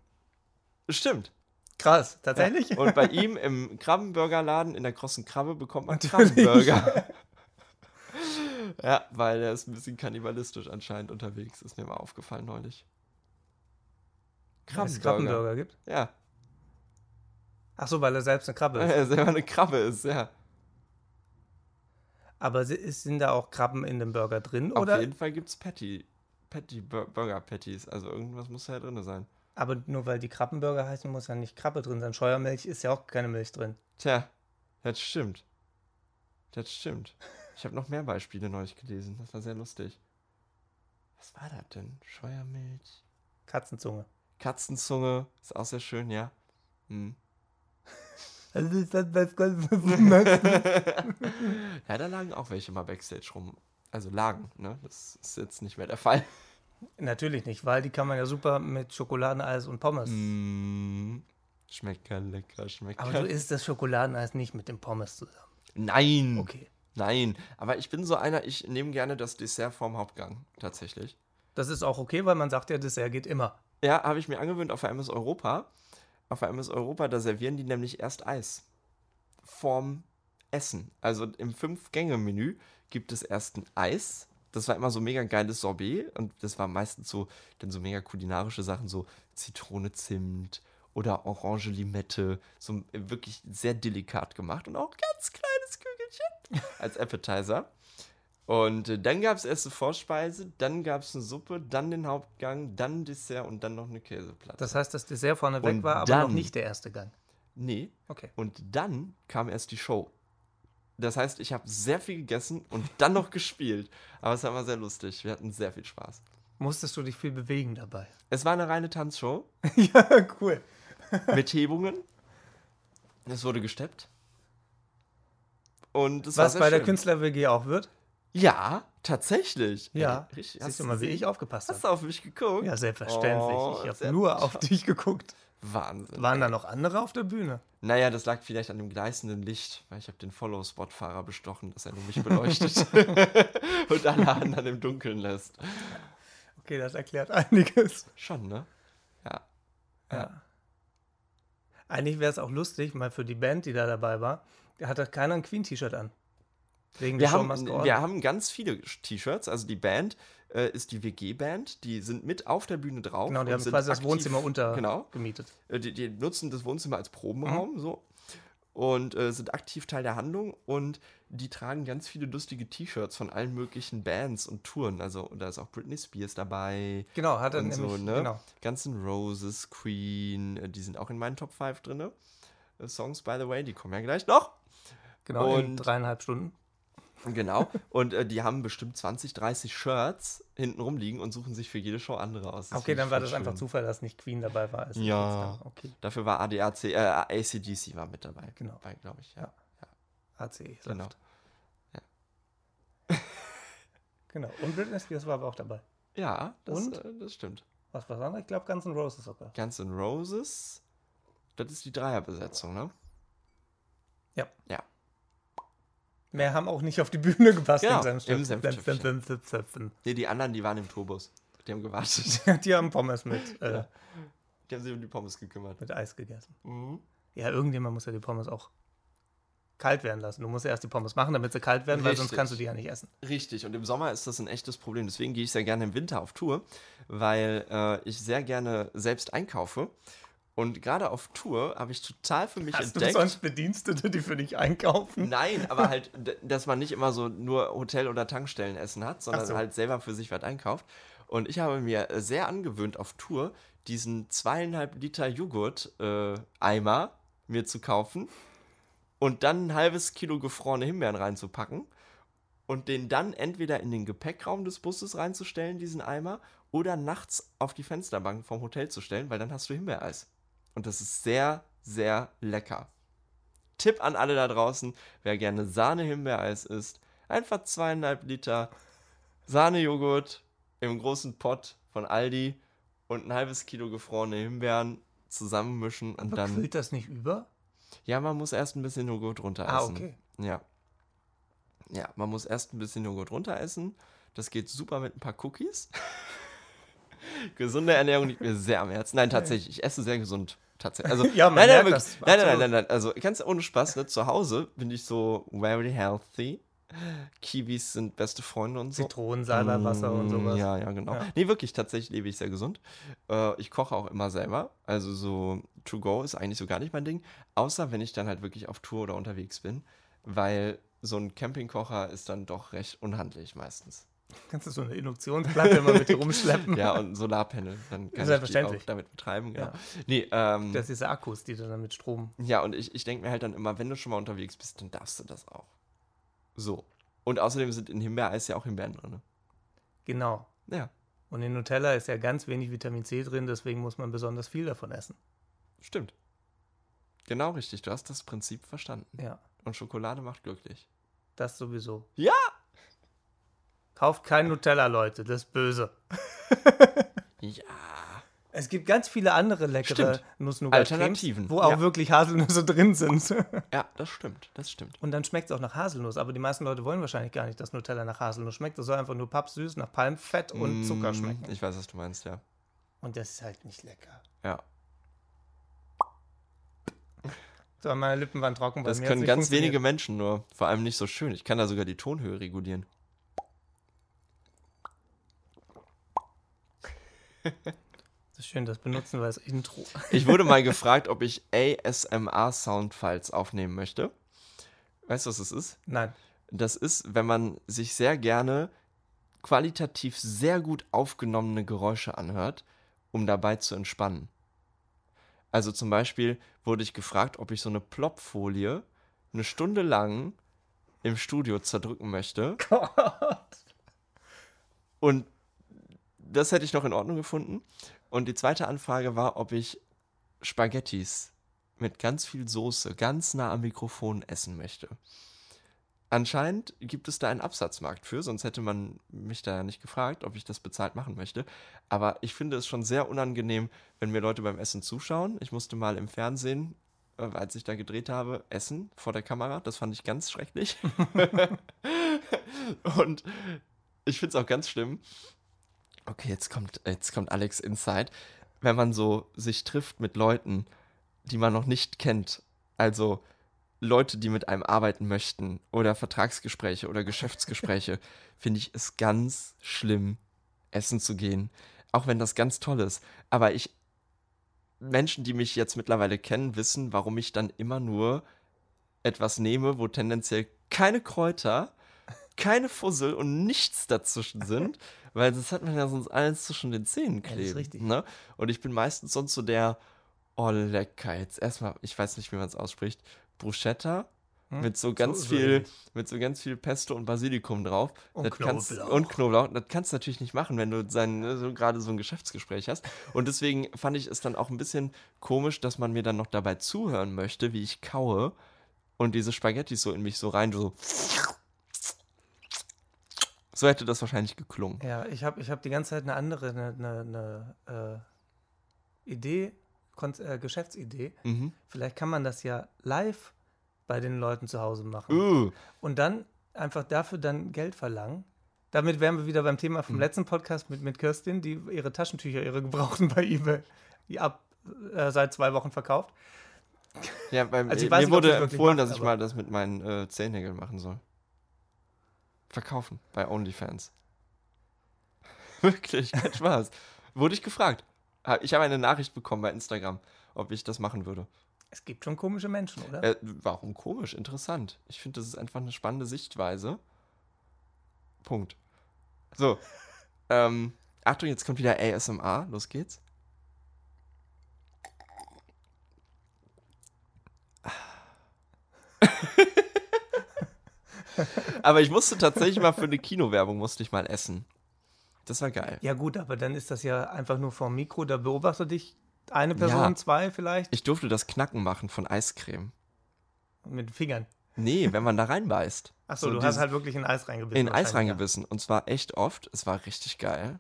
Stimmt. Krass, tatsächlich? Und bei ihm im Krabbenburgerladen in der großen Krabbe bekommt man Natürlich. Krabbenburger. (laughs) ja, weil er ist ein bisschen kannibalistisch anscheinend unterwegs, ist mir mal aufgefallen neulich. Weil es Krabbenburger. Krabbenburger gibt. Ja, Ach so, weil er selbst eine Krabbe (laughs) weil ist. er selber eine Krabbe ist, ja. Aber sind da auch Krabben in dem Burger drin? Auf Oder? jeden Fall gibt es Patty, Patty, Bur- Burger Patties. Also irgendwas muss da ja drin sein. Aber nur weil die Krabbenburger heißen, muss ja nicht Krabbe drin sein. Scheuermilch ist ja auch keine Milch drin. Tja, das stimmt. Das stimmt. Ich habe noch mehr Beispiele neulich gelesen. Das war sehr lustig. Was war das denn? Scheuermilch. Katzenzunge. Katzenzunge. Ist auch sehr schön, ja. Hm. (laughs) Also ist das ganz (laughs) Ja, da lagen auch welche mal Backstage rum. Also lagen, ne? Das ist jetzt nicht mehr der Fall. Natürlich nicht, weil die kann man ja super mit Schokoladeneis und Pommes. Mm, schmeckt lecker, schmeckt Aber du isst das Schokoladeneis nicht mit dem Pommes zusammen. Nein, Okay. Nein. Aber ich bin so einer, ich nehme gerne das Dessert vorm Hauptgang, tatsächlich. Das ist auch okay, weil man sagt ja, Dessert geht immer. Ja, habe ich mir angewöhnt auf der MS Europa. Auf der MS Europa, da servieren die nämlich erst Eis. Vorm Essen. Also im Fünf-Gänge-Menü gibt es erst ein Eis. Das war immer so mega geiles Sorbet und das war meistens so, dann so mega kulinarische Sachen, so Zitrone, Zimt oder Orange Limette. So wirklich sehr delikat gemacht und auch ganz kleines Kügelchen als Appetizer. Und äh, dann gab es erst eine Vorspeise, dann gab es eine Suppe, dann den Hauptgang, dann Dessert und dann noch eine Käseplatte. Das heißt, das Dessert vorne weg Und war, aber noch dann- nicht der erste Gang. nee, Okay. und dann kam erst die Show. Das heißt, ich habe sehr viel gegessen und dann noch (laughs) gespielt. Aber es war immer sehr lustig. Wir hatten sehr viel Spaß. Musstest du dich viel bewegen dabei? Es war eine reine Tanzshow (laughs) ja, cool. mit Hebungen. Es wurde gesteppt. Und war Was bei der schön. Künstler-WG auch wird? Ja, tatsächlich. Ja. Ey, richtig. Siehst du mal, wie ich aufgepasst Hast habe. du auf mich geguckt? Ja, selbstverständlich. Oh, ich habe nur auf dich geguckt. Wahnsinn. Waren da noch andere auf der Bühne? Naja, das lag vielleicht an dem gleißenden Licht, weil ich habe den Follow-Spot-Fahrer bestochen, dass er nur mich beleuchtet (laughs) und alle anderen im Dunkeln lässt. Okay, das erklärt einiges. Schon, ne? Ja. Ja. Eigentlich wäre es auch lustig, mal für die Band, die da dabei war, da hatte keiner ein Queen-T-Shirt an. Wegen Wir haben, wir haben ganz viele T-Shirts. Also die Band äh, ist die WG-Band. Die sind mit auf der Bühne drauf. Genau, die und haben quasi das aktiv- Wohnzimmer Genau. untergemietet. Äh, Die, die nutzen das Wohnzimmer als Probenraum. Mhm. So. und äh, sind aktiv Teil der Handlung und die tragen ganz viele lustige T-Shirts von allen möglichen Bands und Touren. Also da ist auch Britney Spears dabei. Genau, hat er und nämlich, so, ne? genau. Guns N' Roses, Queen, äh, die sind auch in meinen Top 5 drin. Äh, Songs, by the way, die kommen ja gleich noch. Genau, in Und- dreieinhalb Stunden. Genau. (laughs) Und äh, die haben bestimmt 20, 30 Shirts hinten rumliegen und suchen sich für jede Show andere aus. Das Okay, dann war das einfach schön. Zufall, dass nicht Queen dabei war. Ist Ja. Okay, Dafür war ADAC, äh, ACDC war mit dabei. Genau. Bei, glaube ich, ja. AC. Genau. Saft. (laughs) Genau. Und Britney Spears war aber auch dabei. Ja, das, Und? Äh, das stimmt. Was war das? Ich glaube, Guns N' Roses sogar. Guns N' Roses, das ist die Dreierbesetzung, ne? Ja. Ja. Mehr haben auch nicht auf die Bühne gepasst Genau, im Senfstöpfchen. Senftöpfchen. Nee, die anderen, die waren im Turbus. Die haben gewartet. (laughs) Die haben Pommes mit, äh, Ja. Die haben sich um die Pommes gekümmert. mit Eis gegessen. Mhm. Ja, irgendjemand muss ja die Pommes auch kalt werden lassen. Du musst ja erst die Pommes machen, damit sie kalt werden, weil sonst Richtig. kannst du die ja nicht essen. Richtig, und im Sommer ist das ein echtes Problem. Deswegen gehe ich sehr gerne im Winter auf Tour, weil äh, ich sehr gerne selbst einkaufe. Und gerade auf Tour habe ich total für mich Hast du entdeckt. sonst Bedienstete, die für dich einkaufen? Nein, aber halt, (laughs) dass man nicht immer so nur Hotel- oder Tankstellenessen hat, sondern so. halt selber für sich was einkauft. Und ich habe mir äh, sehr angewöhnt, auf Tour diesen zweieinhalb Liter Joghurt-Eimer mir zu kaufen und dann ein halbes Kilo gefrorene Himbeeren reinzupacken und den dann entweder in den Gepäckraum des Busses reinzustellen, diesen Eimer, oder nachts auf die Fensterbank vom Hotel zu stellen, weil dann hast du Himbeereis. Und das ist sehr, sehr lecker. Tipp an alle da draußen, wer gerne Sahne-Himbeereis isst, einfach zweieinhalb Liter Sahnejoghurt im großen Pott von Aldi und ein halbes Kilo gefrorene Himbeeren zusammenmischen und Aber dann. quillt das nicht über? Ja, man muss erst ein bisschen Joghurt runter essen. Ah, okay. Ja. Ja, man muss erst ein bisschen Joghurt runter essen. Das geht super mit ein paar Cookies. (laughs) (laughs) Gesunde Ernährung liegt mir sehr am Herzen. Nein, tatsächlich, ich esse sehr gesund. Tatsächlich. Also, (laughs) Ja, man nein, nein, nein, nein, nein, nein, nein. Also ganz ohne Spaß, ne? zu Hause bin ich so very healthy. Kiwis sind beste Freunde und so. Zitronensalbeiwasser und Mm, sowas. Ja, ja, genau. Ja. Nee, wirklich, tatsächlich lebe ich sehr gesund. Äh, ich koche auch immer selber. Also so to go ist eigentlich so gar nicht mein Ding. Außer wenn ich dann halt wirklich auf Tour oder unterwegs bin. Weil so ein Campingkocher ist dann doch recht unhandlich meistens. Kannst du so eine Induktionsplatte immer mit dir rumschleppen? (laughs) Ja, und Solarpanel, dann kann ich Selbstverständlich. damit betreiben. Genau. Ja. Nee, ähm, Das ist Akkus, die du dann mit Strom. ja, und ich, ich denke mir halt dann immer, wenn du schon mal unterwegs bist, dann darfst du das auch. So. Und außerdem sind in Himbeereis ja auch Himbeeren drin. Genau. Ja, Und in Nutella ist ja ganz wenig Vitamin C drin, deswegen muss man besonders viel davon essen. stimmt. Genau richtig, du hast das Prinzip verstanden. Ja, Und Schokolade macht glücklich. das sowieso. Ja! Kauft kein Nutella, Leute, das ist böse. (laughs) Ja. Es gibt ganz viele andere leckere Stimmt. Nuss-Nougat-Cremes, Alternativen, wo auch ja. wirklich Haselnüsse drin sind. Ja, das stimmt, das stimmt. Und dann schmeckt es auch nach Haselnuss. Aber die meisten Leute wollen wahrscheinlich gar nicht, dass Nutella nach Haselnuss schmeckt. Das soll einfach nur pappsüß nach Palmfett und Zucker Mm, schmecken. Ich weiß, was du meinst, ja. Und das ist halt nicht lecker. Ja. So, meine Lippen waren trocken. bei Das können ganz wenige Menschen nur. Vor allem nicht so schön. Ich kann da sogar die Tonhöhe regulieren. Das ist schön, das benutzen wir als Intro. Ich wurde mal gefragt, ob ich ASMR-Soundfiles aufnehmen möchte. Weißt du, was das ist? Nein. Das ist, wenn man sich sehr gerne qualitativ sehr gut aufgenommene Geräusche anhört, um dabei zu entspannen. Also zum Beispiel wurde ich gefragt, ob ich so eine Plopfolie eine Stunde lang im Studio zerdrücken möchte. (laughs) Und das hätte ich noch in Ordnung gefunden. Und die zweite Anfrage war, ob ich Spaghettis mit ganz viel Soße ganz nah am Mikrofon essen möchte. Anscheinend gibt es da einen Absatzmarkt für, sonst hätte man mich da ja nicht gefragt, ob ich das bezahlt machen möchte. Aber ich finde es schon sehr unangenehm, wenn mir Leute beim Essen zuschauen. Ich musste mal im Fernsehen, äh, als ich da gedreht habe, essen vor der Kamera. Das fand ich ganz schrecklich. (laughs) (laughs) Und ich finde es auch ganz schlimm. Okay, jetzt kommt, jetzt kommt Alex Inside. Wenn man so sich trifft mit Leuten, die man noch nicht kennt. Also Leute, die mit einem arbeiten möchten oder Vertragsgespräche oder Geschäftsgespräche, (laughs) finde ich es ganz schlimm, essen zu gehen. Auch wenn das ganz toll ist. Aber ich, Menschen, die mich jetzt mittlerweile kennen, wissen, warum ich dann immer nur etwas nehme, wo tendenziell keine Kräuter, keine Fussel und nichts dazwischen sind, (laughs) weil das hat man ja sonst alles zwischen den Zähnen das ist kleben. richtig. Ne? Und ich bin meistens sonst so der, oh lecker, jetzt erstmal, ich weiß nicht, wie man es ausspricht, Bruschetta Hm? mit so ganz so viel, mit so ganz viel Pesto und Basilikum drauf. Und das kannst, Knoblauch. und Knoblauch. Das kannst du natürlich nicht machen, wenn du sein, ne, so gerade so ein Geschäftsgespräch hast. Und deswegen fand ich es dann auch ein bisschen komisch, dass man mir dann noch dabei zuhören möchte, wie ich kaue und diese Spaghetti so in mich so rein, so. So hätte das wahrscheinlich geklungen. Ja, ich habe ich hab die ganze Zeit eine andere, eine, eine, äh, Idee, Kon äh, Geschäftsidee. Mhm. Vielleicht kann man das ja live bei den Leuten zu Hause machen. Uh, Und dann einfach dafür dann Geld verlangen. Damit wären wir wieder beim Thema Mhm. vom letzten Podcast mit, mit Kirstin, die ihre Taschentücher, ihre gebrauchten bei eBay, die ab äh, seit zwei Wochen verkauft. ja, beim, Also ich mir nicht, wurde empfohlen, macht, dass ich mal das mit meinen äh, Zehennägeln machen soll. Verkaufen bei OnlyFans. (laughs) Wirklich, kein Spaß. Wurde ich gefragt. Ha- Ich habe eine Nachricht bekommen bei Instagram, ob ich das machen würde. Es gibt schon komische Menschen, oder? Äh, warum komisch? Interessant. Ich finde, das ist einfach eine spannende Sichtweise. Punkt. So. (laughs) ähm, Achtung, jetzt kommt wieder ASMR. Los geht's. (laughs) Aber ich musste tatsächlich mal für eine Kinowerbung musste ich mal essen. Das war geil. Ja gut, aber dann ist das ja einfach nur vor dem Mikro, da beobachtet dich eine Person, Ja. zwei vielleicht, Ich durfte das Knacken machen von Eiscreme. mit den Fingern. Nee, wenn man da reinbeißt. Achso, So du hast halt wirklich in Eis reingebissen. in Eis reingebissen. Und zwar echt oft. Es war richtig geil.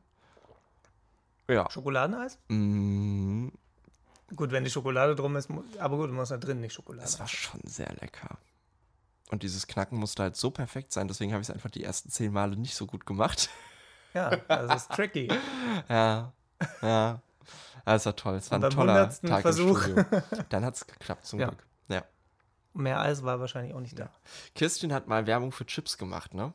Ja. Schokoladeneis? Mm, Gut, wenn die Schokolade drum ist, aber gut, du musst da drin nicht Schokolade. es war schon sehr lecker. Und dieses Knacken musste halt so perfekt sein, deswegen habe ich es einfach die ersten zehn Male nicht so gut gemacht. (laughs) Ja, das ist tricky. (laughs) ja, ja. Es war toll. Es war ein toller Tag Versuch. im Studio. (laughs) Dann hat es geklappt, zum Ja. Glück. Ja. Mehr Eis war wahrscheinlich auch nicht da. Kirstin hat mal Werbung für Chips gemacht, ne?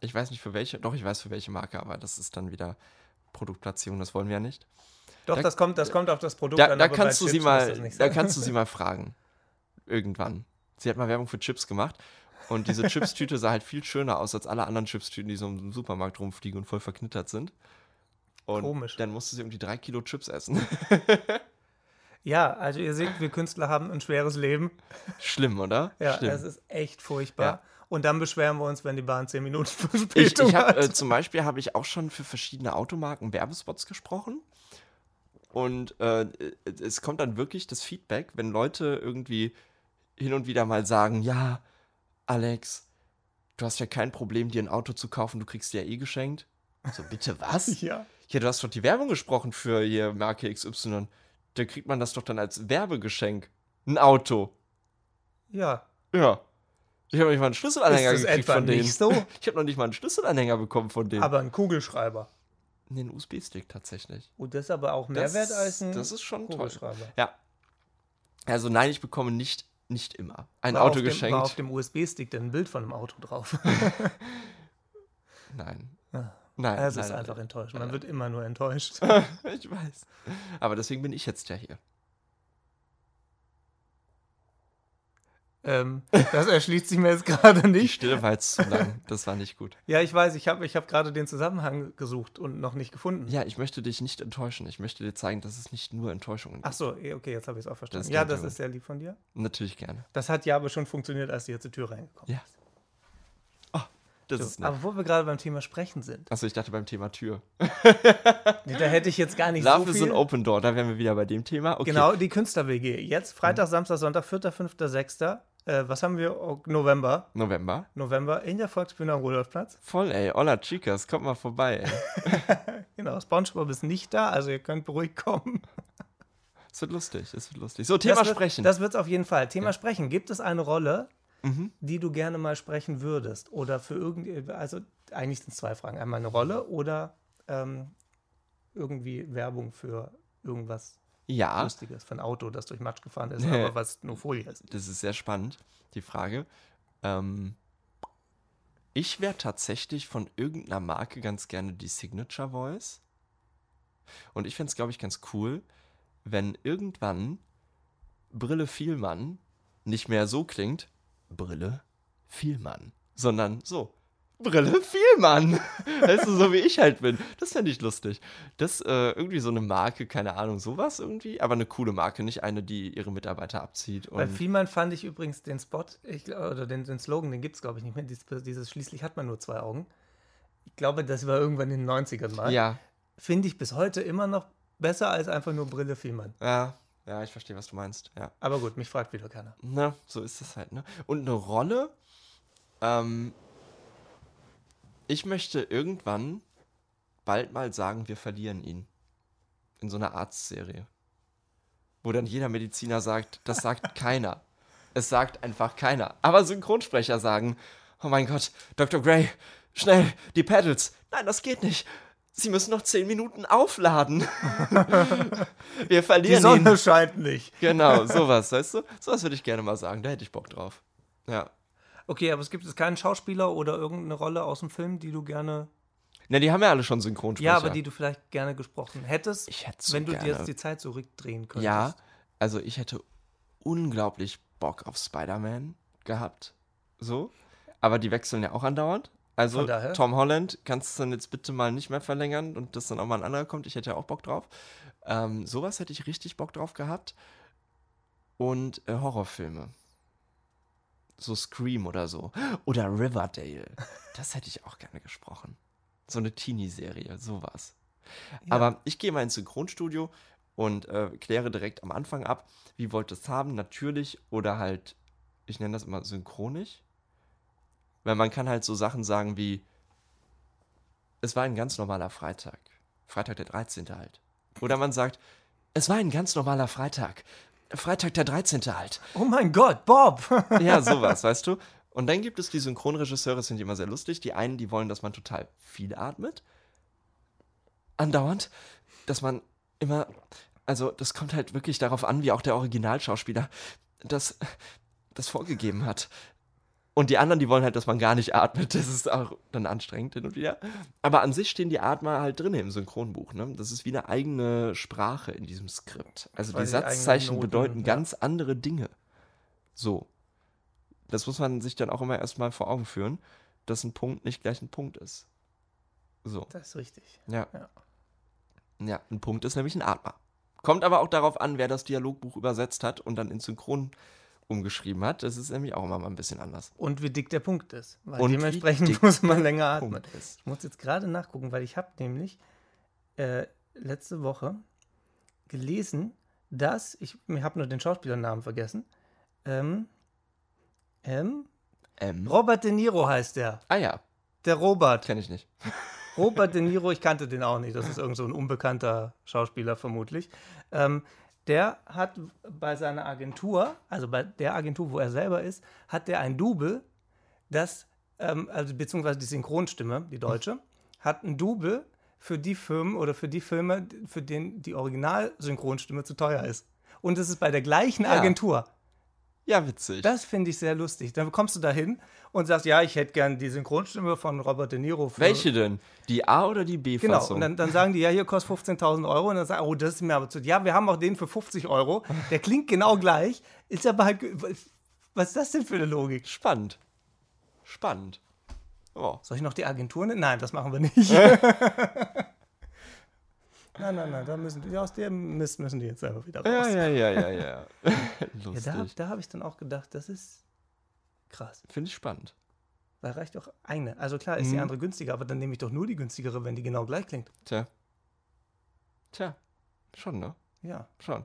Ich weiß nicht für welche, doch ich weiß für welche Marke, aber das ist dann wieder Produktplatzierung, das wollen wir ja nicht. Doch, Da- das, kommt, das kommt auf das Produkt Da, an. da kannst du sie mal, das da kannst du sie mal fragen. Irgendwann. Sie hat mal Werbung für Chips gemacht und diese Chips-Tüte sah halt viel schöner aus als alle anderen Chips-Tüten, die so im Supermarkt rumfliegen und voll verknittert sind. Und Komisch. dann musste sie irgendwie drei Kilo Chips essen. Ja, also ihr seht, wir Künstler haben ein schweres Leben. Schlimm, oder? Ja, Schlimm. es ist echt furchtbar. Ja. Und dann beschweren wir uns, wenn die Bahn 10 Minuten Ich, Verspätung ich hab, hat. äh, zum Beispiel habe ich auch schon für verschiedene Automarken Werbespots gesprochen. Und äh, es kommt dann wirklich das Feedback, wenn Leute irgendwie hin und wieder mal sagen, ja, Alex, du hast ja kein Problem, dir ein Auto zu kaufen, du kriegst dir ja eh geschenkt. So, bitte was? (laughs) ja. Ja, du hast doch die Werbung gesprochen für hier Marke XY. Da kriegt man das doch dann als Werbegeschenk. Ein Auto. Ja. Ja. Ich habe noch nicht mal einen Schlüsselanhänger ist das gekriegt etwa von denen. nicht so? (laughs) Ich habe noch nicht mal einen Schlüsselanhänger bekommen von denen. Aber ein Kugelschreiber. Nee, ein USB-Stick tatsächlich. Und das ist aber auch mehr Das- wert als ein das ist schon toll. Kugelschreiber. Ja. Also nein, ich bekomme nicht, nicht immer ein War Auto auf dem, geschenkt. War auf dem USB-Stick denn ein Bild von einem Auto drauf. (laughs) (laughs) nein. Ja. Nein. Es nein, ist nein, einfach nein. enttäuscht. Man wird immer nur enttäuscht. (laughs) ich weiß. Aber deswegen bin ich jetzt ja hier. Ähm, das erschließt sich mir jetzt gerade Die nicht. Stille war jetzt zu lang. Das war nicht gut. Ja, ich weiß, ich habe ich hab gerade den Zusammenhang gesucht und noch nicht gefunden. Ja, ich möchte dich nicht enttäuschen. Ich möchte dir zeigen, dass es nicht nur Enttäuschungen Ach gibt. so, eh, okay, jetzt habe ich es auch verstanden. ist ja, das ist sehr lieb von dir. Natürlich gerne. Das hat ja aber schon funktioniert, als du hier zur Tür reingekommen Ja. Oh, das bist. ist nett. Aber wo wir gerade beim Thema Sprechen sind, Achso, ich dachte beim Thema Tür. (laughs) nee, da hätte ich jetzt gar nicht Love so is viel. an Open Door. Da wären wir wieder bei dem Thema. Okay. Genau, die Künstler-WG. Jetzt Freitag, Samstag, Sonntag, 4., 5., 6. Äh, was haben wir? Oh, November. November. November in der Volksbühne am Rudolfplatz. Voll, ey. Hola, Chicas. Kommt mal vorbei, ey. (laughs) Genau, Spongebob ist nicht da, also ihr könnt beruhigt kommen. Es wird lustig. Es wird lustig. So, Thema das wird, sprechen. Das wird es auf jeden Fall. Thema Sprechen. Gibt es eine Rolle, Mhm. die du gerne mal sprechen würdest? Oder für irgendwie, also eigentlich sind es zwei Fragen. Einmal eine Rolle oder ähm, irgendwie Werbung für irgendwas Ja. Lustiges, für ein Auto, das durch Matsch gefahren ist, aber was nur Folie ist. Das ist sehr spannend, die Frage. Ähm, ich wäre tatsächlich von irgendeiner Marke ganz gerne die Signature Voice. Und ich fände es, glaube ich, ganz cool, wenn irgendwann Brille Vielmann nicht mehr so klingt, Brille, Vielmann, sondern so, Brille, Vielmann. (laughs) weißt du, so wie ich halt bin. Das fände ich lustig. Das äh, irgendwie so eine Marke, keine Ahnung, sowas irgendwie, aber eine coole Marke, nicht eine, die ihre Mitarbeiter abzieht. Bei Vielmann fand ich übrigens den Spot, ich, oder den, den Slogan, den gibt es, glaube ich, nicht mehr. Dieses, dieses Schließlich hat man nur zwei Augen. Ich glaube, das war irgendwann in den 90ern mal. ja, Finde ich bis heute immer noch besser als einfach nur Brille Vielmann. ja, ja, ich verstehe, was du meinst. Ja. Aber gut, mich fragt wieder keiner. Na, so ist es halt, ne? Und eine Rolle, ähm, ich möchte irgendwann bald mal sagen, wir verlieren ihn. In so einer Arztserie. Wo dann jeder Mediziner sagt, das sagt (laughs) keiner. Es sagt einfach keiner. Aber Synchronsprecher sagen, oh mein Gott, Dr. Gray, schnell, die Pedals. Nein, das geht nicht. Sie müssen noch zehn Minuten aufladen. (laughs) wir Die verlieren ihn. Sonne scheint nicht. Genau, (laughs) sowas, weißt du? Sowas würde ich gerne mal sagen, da hätte ich Bock drauf. Ja. Okay, aber es gibt jetzt keinen Schauspieler oder irgendeine Rolle aus dem Film, die du gerne. Ne, die haben ja alle schon Synchronsprecher. Ja, aber die du vielleicht gerne gesprochen hättest, Ich hätte so wenn du dir gerne. jetzt die Zeit zurückdrehen könntest. Ja, also ich hätte unglaublich Bock auf Spider-Man gehabt. So. Aber die wechseln ja auch andauernd. Also. Tom Holland kannst du dann jetzt bitte mal nicht mehr verlängern und dass dann auch mal ein anderer kommt. Ich hätte ja auch Bock drauf. Ähm, sowas hätte ich richtig Bock drauf gehabt. Und äh, Horrorfilme. So Scream oder so. Oder Riverdale. Das hätte ich auch gerne gesprochen. So eine Teenie-Serie, sowas. Ja. Aber ich gehe mal ins Synchronstudio und äh, kläre direkt am Anfang ab, wie wollt ihr es haben, natürlich oder halt, ich nenne das immer synchronisch. Weil man kann halt so Sachen sagen wie, es war ein ganz normaler Freitag. Freitag der 13. halt. Oder man sagt, es war ein ganz normaler Freitag. Freitag der 13. halt. Oh mein Gott, Bob! (laughs) Ja, sowas, (laughs) weißt du? Und dann gibt es die Synchronregisseure, das sind immer sehr lustig. Die einen, die wollen, dass man total viel atmet. Andauernd. Dass man immer. Also, das kommt halt wirklich darauf an, wie auch der Originalschauspieler das, das vorgegeben hat. Und die anderen, die wollen halt, dass man gar nicht atmet. (laughs) Das ist auch dann anstrengend hin und wieder. Aber an sich stehen die Atmer halt drin im Synchronbuch. Ne? Das ist wie eine eigene Sprache in diesem Skript. Also Weil die Satzzeichen Noten, bedeuten ja. ganz andere Dinge. So. Das muss man sich dann auch immer erstmal vor Augen führen, dass ein Punkt nicht gleich ein Punkt ist. So. Das ist richtig. Ja. Ja. Ja, ein Punkt ist nämlich ein Atmer. Kommt aber auch darauf an, wer das Dialogbuch übersetzt hat und dann in Synchron umgeschrieben hat. Das ist nämlich auch immer mal ein bisschen anders. Und wie dick der Punkt ist. Weil Und wie dementsprechend dick muss man länger atmen. Ich muss jetzt gerade nachgucken, weil ich habe nämlich äh, letzte Woche gelesen, dass, ich, ich habe nur den Schauspielernamen vergessen, ähm, ähm, Ähm. Robert De Niro heißt der. Ah ja, Der Robert. kenne ich nicht. (laughs) Robert De Niro, ich kannte den auch nicht. Das ist irgend so ein unbekannter Schauspieler vermutlich. Ähm, der hat bei seiner Agentur, also bei der Agentur, wo er selber ist, hat der ein Double, das, ähm, also beziehungsweise die Synchronstimme, die deutsche, hat ein Double für die Firmen oder für die Filme, für denen die Original-Synchronstimme zu teuer ist. Und es ist bei der gleichen. Agentur. Ja, witzig. Das finde ich sehr lustig. Dann kommst du da hin und sagst, ja, ich hätte gern die Synchronstimme von Robert De Niro. Für Welche denn? Die A- oder die Genau, B-Fassung? und dann, dann sagen die, ja, hier kostet 15.000 Euro. Und dann sagen, oh, das ist mir aber zu. Ja, wir haben auch den für 50 Euro. Der klingt genau gleich, ist aber halt. Was ist das denn für eine Logik? Spannend. Spannend. Oh. Soll ich noch die Agentur nennen? Nein, das machen wir nicht. (laughs) nein, nein, nein, da müssen die, aus dem Mist müssen die jetzt selber wieder raus. Ja, ja, ja, ja, (laughs) (laughs) ja. Ja, Lustig. da da habe ich dann auch gedacht, das ist krass. Finde ich spannend. Da reicht doch eine. Also klar ist die Mhm. andere günstiger, aber dann nehme ich doch nur die günstigere, wenn die genau gleich klingt. Tja. Tja. Schon, ne? Ja. Schon.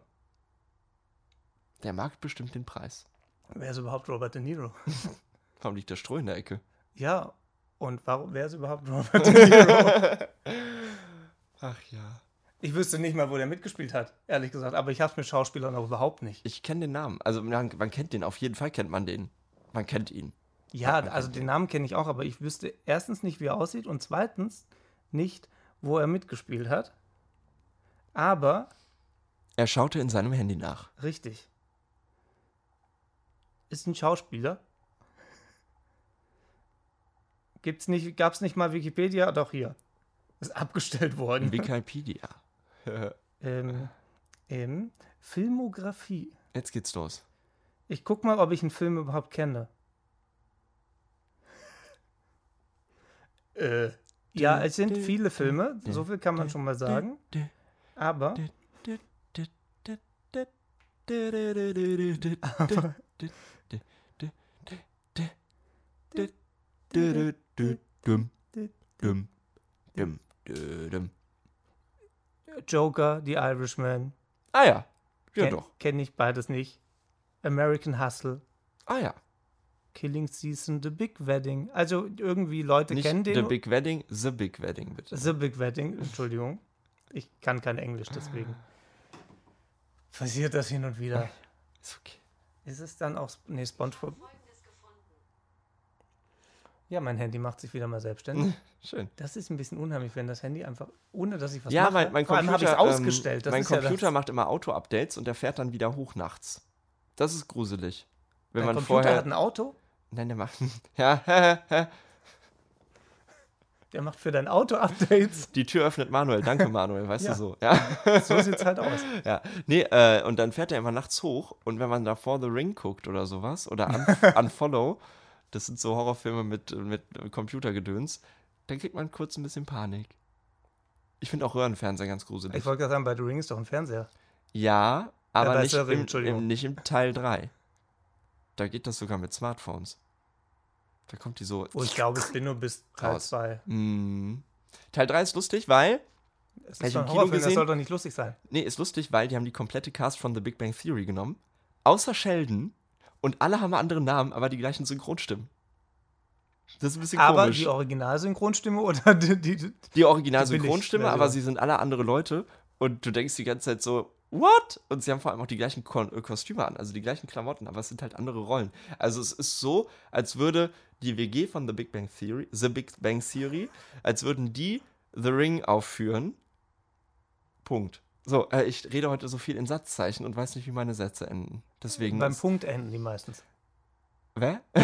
Der Markt bestimmt den Preis. Wer ist überhaupt Robert De Niro? (laughs) Warum liegt der Stroh in der Ecke? Ja. Und warum, wer ist überhaupt Robert De Niro? Ach ja. Ich wüsste nicht mal, wo der mitgespielt hat, ehrlich gesagt. Aber ich habe es mit Schauspielern auch überhaupt nicht. Ich kenne den Namen. Also man, man kennt den, auf jeden Fall kennt man den. Man kennt ihn. Ja, man also den. Namen kenne ich auch, aber ich wüsste erstens nicht, wie er aussieht und zweitens nicht, wo er mitgespielt hat. Aber, Er schaute in seinem Handy nach. richtig, ist ein Schauspieler. Gibt's nicht, gab es nicht mal Wikipedia? Doch hier. Ist abgestellt worden. Wikipedia. (laughs) ähm, ähm, Filmografie. Jetzt geht's los. Ich guck mal, ob ich einen Film überhaupt kenne. Äh, ja, es sind viele Filme, so viel kann man schon mal sagen. Aber dum. Joker, The Irishman, Ah ja. Ja ken, doch. kenne ich beides nicht. American Hustle, Ah ja. Killing Season, The Big Wedding. Also irgendwie Leute Nicht kennen den. The Big Wedding, The Big Wedding, bitte. The Big Wedding, Entschuldigung. Ich kann kein Englisch, deswegen. Passiert das hin und wieder. Ist okay. Ist es dann auch. Nee, Spongebob. Ja, mein Handy macht sich wieder mal selbstständig. (laughs) Schön. Das ist ein bisschen unheimlich, wenn das Handy einfach, ohne dass ich was ja, mache. mein, mein Vor allem Computer, habe ich es ausgestellt. Das mein ja Computer das, macht immer Auto-Updates und der fährt dann wieder hoch nachts. Das ist gruselig. Wenn Dein man Computer vorher. hat ein Auto, Nein, der macht. (laughs) Ja, (laughs) der macht für dein Auto Updates. die Tür öffnet Manuel. Danke, Manuel, weißt Ja. du so. Ja. So sieht's halt aus. Ja, nee, äh, und dann fährt er immer nachts hoch und wenn man da For the Ring guckt oder sowas oder Un Unfollow, das sind so Horrorfilme mit, mit Computergedöns, dann kriegt man kurz ein bisschen Panik. Ich finde auch Röhrenfernseher ganz gruselig. Ich wollte gerade sagen, bei The Ring ist doch ein Fernseher. ja, aber bei nicht, The Ring, im, im, nicht im Teil 3. Da geht das sogar mit Smartphones. Da kommt die so. Wo ich glaube, ich bin nur bis (laughs) Teil Raus. 2. Mm. Teil 3 ist lustig, weil. Es ist ein Horrorfilm, das gesehen? soll doch nicht lustig sein. Nee, ist lustig, weil die haben die komplette Cast von The Big Bang Theory genommen. Außer Sheldon. Und alle haben andere Namen, aber die gleichen Synchronstimmen. Das ist ein bisschen Aber komisch. die Originalsynchronstimme oder die, die, die Original-Synchronstimme, aber sie sind alle andere Leute. Und du denkst die ganze Zeit so, what? Und sie haben vor allem auch die gleichen Kon äh, Kostüme an, also die gleichen Klamotten, aber es sind halt andere Rollen. Also es ist so, als würde die WG von The Big Bang Theory, The Big Bang Theory, als würden die The Ring aufführen. Punkt. So, äh, ich rede heute so viel in Satzzeichen und weiß nicht, wie meine Sätze enden. Deswegen. beim Punkt enden die meistens. Wer? (laughs)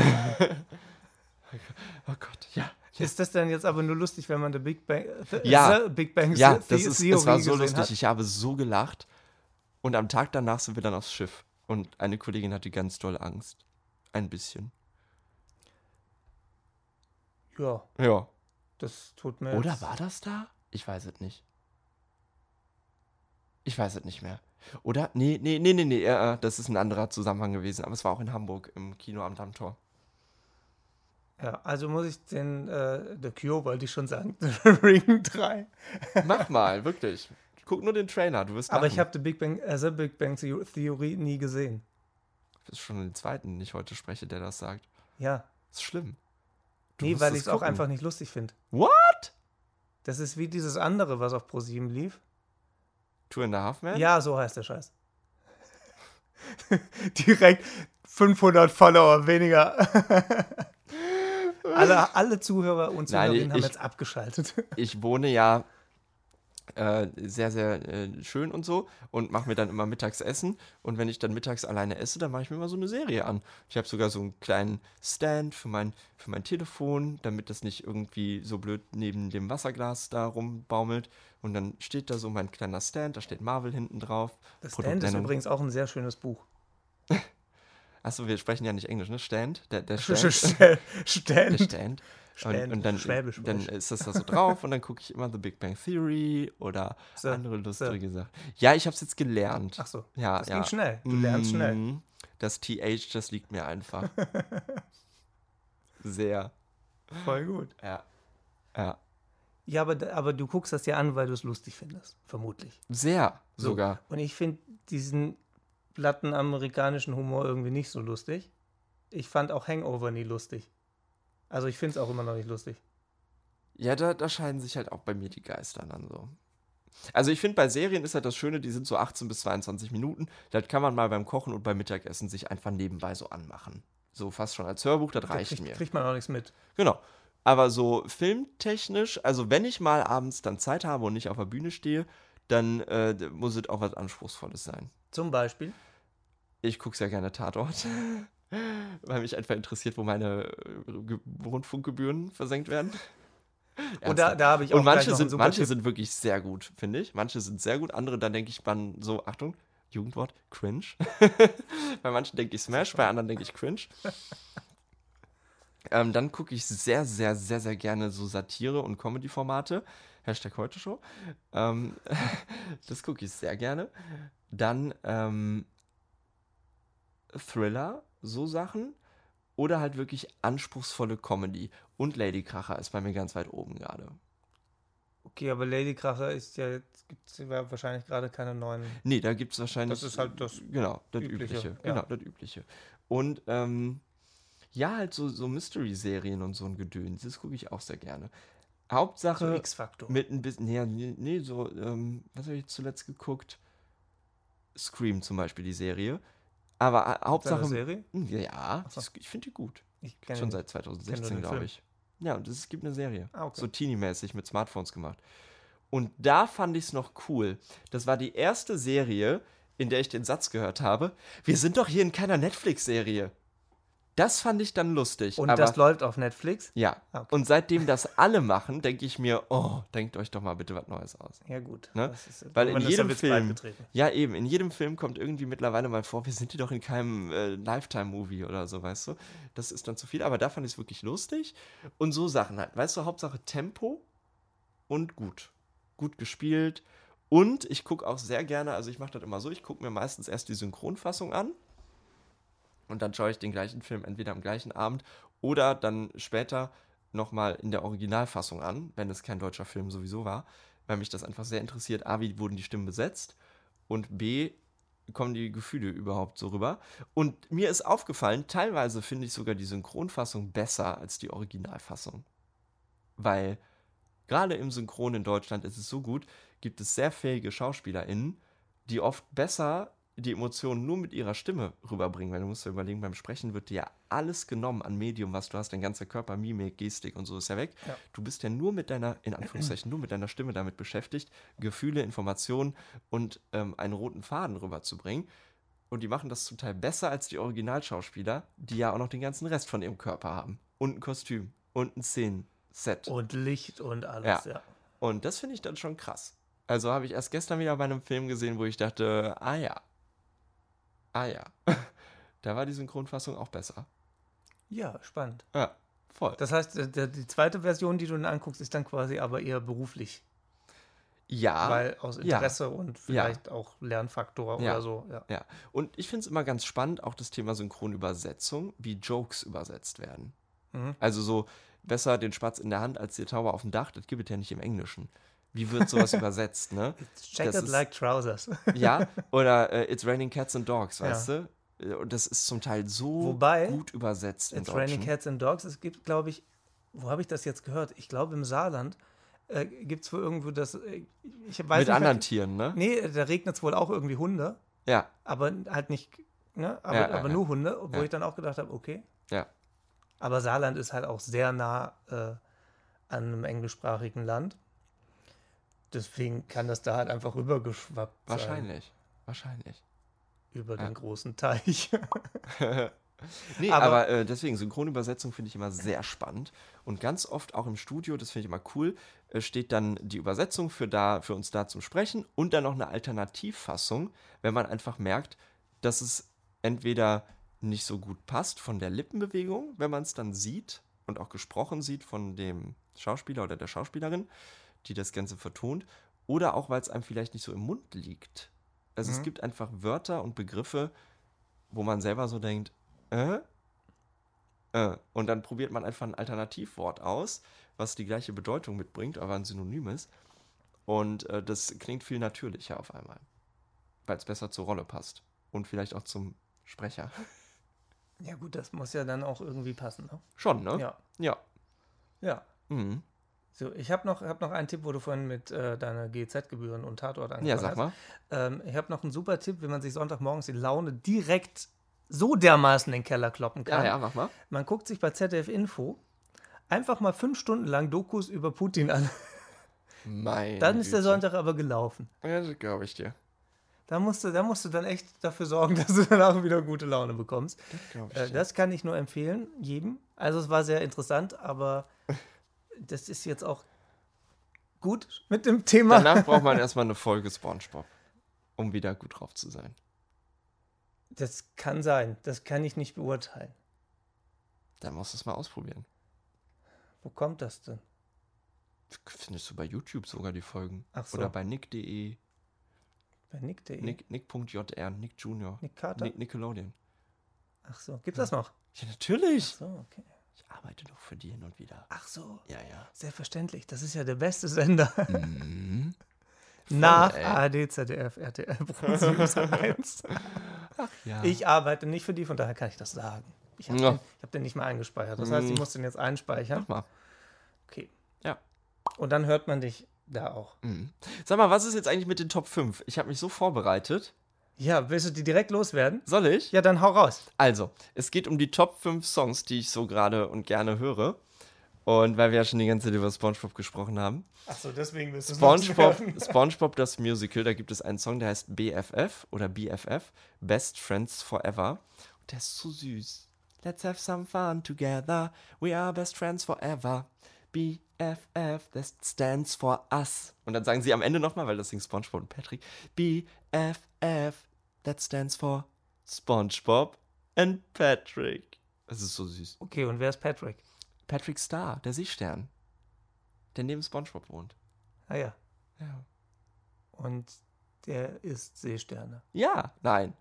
oh Gott, ja. ja. Ist das denn jetzt aber nur lustig, wenn man The Big Bang, the, Ja. the Big Bang Ja, The- das ist, Theory es war so lustig. hat? Ich habe so gelacht. Und am Tag danach sind wir dann aufs Schiff. Und eine Kollegin hatte ganz doll Angst. Ein bisschen. Ja, Ja. das tut mir Oder war das da? Ich weiß es nicht. Ich weiß es nicht mehr. Oder? Nee, nee, nee, nee, nee. Äh, äh, das ist ein anderer Zusammenhang gewesen. Aber es war auch in Hamburg im Kino am Dammtor. Ja, also muss ich den, äh, The Cure wollte ich schon sagen, (laughs) The Ring 3. Mach mal, wirklich. Guck nur den Trailer, du wirst Aber ich habe The Big Bang, The Big Bang Theo- Theory nie gesehen. Das ist schon den zweiten, den ich heute spreche, der das sagt. Ja, Das ist schlimm. Du nee, weil ich es auch einfach nicht lustig finde. What? Das ist wie dieses andere, was auf ProSieben lief. Two and a Half Men? Ja, so heißt der Scheiß. (laughs) Direkt 500 Follower weniger. (laughs) alle, alle Zuhörer und Nein, Zuhörerinnen haben ich- jetzt abgeschaltet. (laughs) ich wohne ja äh, sehr, sehr äh, schön und so und mache mir dann immer mittags Essen. Und wenn ich dann mittags alleine esse, dann mache ich mir mal so eine Serie an. Ich habe sogar so einen kleinen Stand für mein, für mein Telefon, damit das nicht irgendwie so blöd neben dem Wasserglas da rumbaumelt. Und dann steht da so mein kleiner Stand, da steht Marvel hinten drauf. Das Stand ist übrigens auch ein sehr schönes Buch. (laughs) Achso, wir sprechen ja nicht Englisch, ne? Stand? Der, der Stand. Stand. Der Stand. Stand. Und, und dann, Schwäbisch. dann ist das da so drauf und dann gucke ich immer The Big Bang Theory oder So, andere lustige Sachen. Ja, ich habe es jetzt gelernt. Ach so, ja, das ja. ging schnell. Du lernst schnell. Mm, Das TH, das liegt mir einfach. (laughs) Sehr. Voll gut. Ja. Ja. Ja, aber, aber du guckst das ja an, weil du es lustig findest. Vermutlich. Sehr So. sogar. Und ich finde diesen platten amerikanischen Humor irgendwie nicht so lustig. Ich fand auch Hangover nie lustig. Also ich finde es auch immer noch nicht lustig. Ja, da, da scheiden sich halt auch bei mir die Geister dann so. Also ich finde, bei Serien ist halt das Schöne, die sind so 18 bis 22 Minuten. Das kann man mal beim Kochen und beim Mittagessen sich einfach nebenbei so anmachen. So fast schon als Hörbuch, das Da reicht kriegt, mir. kriegt man auch nichts mit. Genau. Aber so filmtechnisch, also wenn ich mal abends dann Zeit habe und nicht auf der Bühne stehe, dann äh, muss es auch was Anspruchsvolles sein. Zum Beispiel. Ich gucke sehr gerne Tatort, (laughs) weil mich einfach interessiert, wo meine äh, Ge- Rundfunkgebühren versenkt werden. (laughs) Und da, da habe ich auch Und manche sind, manche Tipp. sind wirklich sehr gut, finde ich. Manche sind sehr gut, andere, da denke ich, man so, Achtung, Jugendwort, cringe. (laughs) bei manchen denke ich Smash, bei anderen denke ich cringe. Ähm, dann gucke ich sehr, sehr, sehr, sehr gerne so Satire- und Comedy-Formate. Hashtag heute Show. Ähm, (laughs) das gucke ich sehr gerne. Dann ähm, Thriller, so Sachen. Oder halt wirklich anspruchsvolle Comedy. Und Lady Kracher ist bei mir ganz weit oben gerade. Okay, aber Lady Kracher ist ja, gibt es wahrscheinlich gerade keine neuen. Nee, da gibt es wahrscheinlich. Das ist halt das Genau, das Übliche, Übliche. ja. Genau, das Übliche. Und ähm, ja, halt so, so Mystery-Serien und so ein Gedöns. Das gucke ich auch sehr gerne. So Hauptsache X-Faktor. mit ein bisschen. Nee, nee, so, ähm, was habe ich zuletzt geguckt? Scream zum Beispiel, die Serie. Aber äh, Seine Hauptsache. Serie? Ja, so. ich finde die gut. Ich kenne Schon seit kenn nur 2016, den glaube ich. Ja, und es gibt eine Serie. Ah, okay. So teeny-mäßig mit Smartphones gemacht. Und da fand ich es noch cool. Das war die erste Serie, in der ich den Satz gehört habe: Wir sind doch hier in keiner Netflix-Serie. Das fand ich dann lustig. Und aber, das läuft auf Netflix? ja. Ah, okay. Und seitdem das alle machen, denke ich mir: Oh, denkt euch doch mal bitte was Neues aus. Ja, gut. Ne? Ist, Weil in jedem Film, ja eben, in jedem Film kommt irgendwie mittlerweile mal vor, wir sind hier doch in keinem äh, Lifetime-Movie oder so, weißt du? Das ist dann zu viel, aber da fand ich es wirklich lustig. Und so Sachen halt, weißt du, Hauptsache Tempo und gut. Gut gespielt. Und ich gucke auch sehr gerne, also ich mache das immer so, ich gucke mir meistens erst die Synchronfassung an und dann schaue ich den gleichen Film entweder am gleichen Abend oder dann später nochmal in der Originalfassung an, wenn es kein deutscher Film sowieso war, weil mich das einfach sehr interessiert. A, wie wurden die Stimmen besetzt und B, kommen die Gefühle überhaupt so rüber. Und mir ist aufgefallen, teilweise finde ich sogar die Synchronfassung besser als die Originalfassung. Weil gerade im Synchron in Deutschland ist es so gut, gibt es sehr fähige SchauspielerInnen, die oft besser die Emotionen nur mit ihrer Stimme rüberbringen. Weil du musst dir überlegen, beim Sprechen wird dir ja alles genommen an Medium, was du hast, dein ganzer Körper, Mimik, Gestik und so ist ja weg. Ja. Du bist ja nur mit deiner, in Anführungszeichen, nur mit deiner Stimme damit beschäftigt, Gefühle, Informationen und ähm, einen roten Faden rüberzubringen. Und die machen das zum Teil besser als die Originalschauspieler, die ja auch noch den ganzen Rest von ihrem Körper haben. Und ein Kostüm und ein Szenenset. Und Licht und alles, ja. Und das finde ich dann schon krass. Also habe ich erst gestern wieder bei einem Film gesehen, wo ich dachte, ah ja. Ah ja. da war die Synchronfassung auch besser. Ja, spannend. Ja, voll. Das heißt, der- die zweite Version, die du dann anguckst, ist dann quasi aber eher beruflich. ja. weil aus ja. Interesse und vielleicht auch Lernfaktor Ja. oder so. Ja. Ja, und ich finde es immer ganz spannend, auch das Thema Synchronübersetzung, wie Jokes übersetzt werden. Mhm. Also so, besser den Spatz in der Hand als die Taube auf dem Dach, das gibt es ja nicht im Englischen. Wie wird sowas übersetzt, ne? (laughs) It's checkered ist- like trousers. (laughs) Ja, (laughs) oder äh, It's Raining Cats and Dogs, Ja. weißt du? Äh, Und das ist zum Teil so Wobei, gut übersetzt It's Raining. Cats and Dogs. Es gibt, glaube ich, wo habe ich das jetzt gehört? Ich glaube im Saarland äh, gibt es wohl irgendwo das. Äh, ich weiß Mit nicht, anderen mehr- Tieren, ne? Nee, da regnet es wohl auch irgendwie Hunde, Ja, aber halt nicht, ne? Aber, Ja, ja, aber ja. nur Hunde, wo Ja. ich dann auch gedacht habe, okay. ja. Aber Saarland ist halt auch sehr nah äh, an einem englischsprachigen Land. Deswegen kann das da halt einfach rübergeschwappt sein. Wahrscheinlich. Wahrscheinlich. Über Ja. den großen Teich. (laughs) Nee, aber, Aber- äh, deswegen, Synchronübersetzung finde ich immer sehr spannend. Und ganz oft auch im Studio, das finde ich immer cool, äh, steht dann die Übersetzung für, da, für uns da zum Sprechen und dann noch eine Alternativfassung, wenn man einfach merkt, dass es entweder nicht so gut passt von der Lippenbewegung, wenn man es dann sieht und auch gesprochen sieht von dem Schauspieler oder der Schauspielerin, die das Ganze vertont, oder auch, weil es einem vielleicht nicht so im Mund liegt. Also es Mhm. gibt einfach Wörter und Begriffe, wo man selber so denkt, äh? Äh. Und dann probiert man einfach ein Alternativwort aus, was die gleiche Bedeutung mitbringt, aber ein Synonym ist. Und äh, das klingt viel natürlicher auf einmal. Weil es besser zur Rolle passt. Und vielleicht auch zum Sprecher. ja, gut, das muss ja dann auch irgendwie passen. Ne? Schon, ne? Ja. Ja. Ja. Mhm. So, ich habe noch, hab noch einen Tipp, wo du vorhin mit äh, deiner GZ-Gebühren und Tatort angefangen Ja, sag hast. mal. Ähm, ich habe noch einen super Tipp, wie man sich Sonntagmorgens die Laune direkt so dermaßen in den Keller kloppen Ja, kann. ja, mach mal. Man guckt sich bei ZDF Info einfach mal fünf Stunden lang Dokus über Putin an. Mein Dann ist der. Sonntag aber gelaufen. Ja, das glaube ich dir. Da musst, du, da musst du dann echt dafür sorgen, (laughs) dass du danach wieder gute Laune bekommst. Das ich Äh, das kann ich nur empfehlen, jedem. Also es war sehr interessant, aber (laughs) das ist jetzt auch gut mit dem Thema. Danach braucht man erstmal eine Folge Spongebob. um wieder gut drauf zu sein. Das kann sein. Das kann ich nicht beurteilen. Dann musst du es mal ausprobieren. Wo kommt das denn? Findest du bei YouTube sogar die Folgen. Ach so. Oder bei nick.de. Bei Nick.de. Nick, Nick.jr, Nick Junior. Nick Carter? Nick, Nickelodeon. Ach so. Gibt das noch? Ja, natürlich. Ach so, okay. Ich arbeite doch für die hin und wieder. Ach so. Ja, ja. Selbstverständlich. Das ist ja der beste Sender. Mhm. (laughs) Nach ey. ARD, ZDF, RTL, Pro7 1. ja. Ich arbeite nicht für die, von daher kann ich das sagen. Ich habe Ja. den, ich hab den nicht mal eingespeichert. Das heißt, ich Mhm. muss den jetzt einspeichern. Mach mal. Okay. Ja. Und dann hört man dich da auch. Mhm. Sag mal, was ist jetzt eigentlich mit den Top 5? Ich habe mich so vorbereitet. Ja, willst du die direkt loswerden? Soll ich? Ja, dann hau raus. Also, es geht um die Top 5 Songs, die ich so gerade und gerne höre. Und weil wir ja schon die ganze Zeit über SpongeBob gesprochen haben. Achso, deswegen willst du SpongeBob, (laughs) SpongeBob das Musical, da gibt es einen Song, der heißt BFF oder BFF, Best Friends Forever. Und der ist so süß. Let's have some fun together. We are best friends forever. BFF, that stands for us. Und dann sagen sie am Ende nochmal, weil das singt SpongeBob und Patrick, BFF, that stands for SpongeBob and Patrick. Das ist so süß. Okay, und wer ist Patrick? Patrick Star, der Seestern, der neben SpongeBob wohnt. Ah ja. Ja. Und der ist Seesterne. Ja, nein.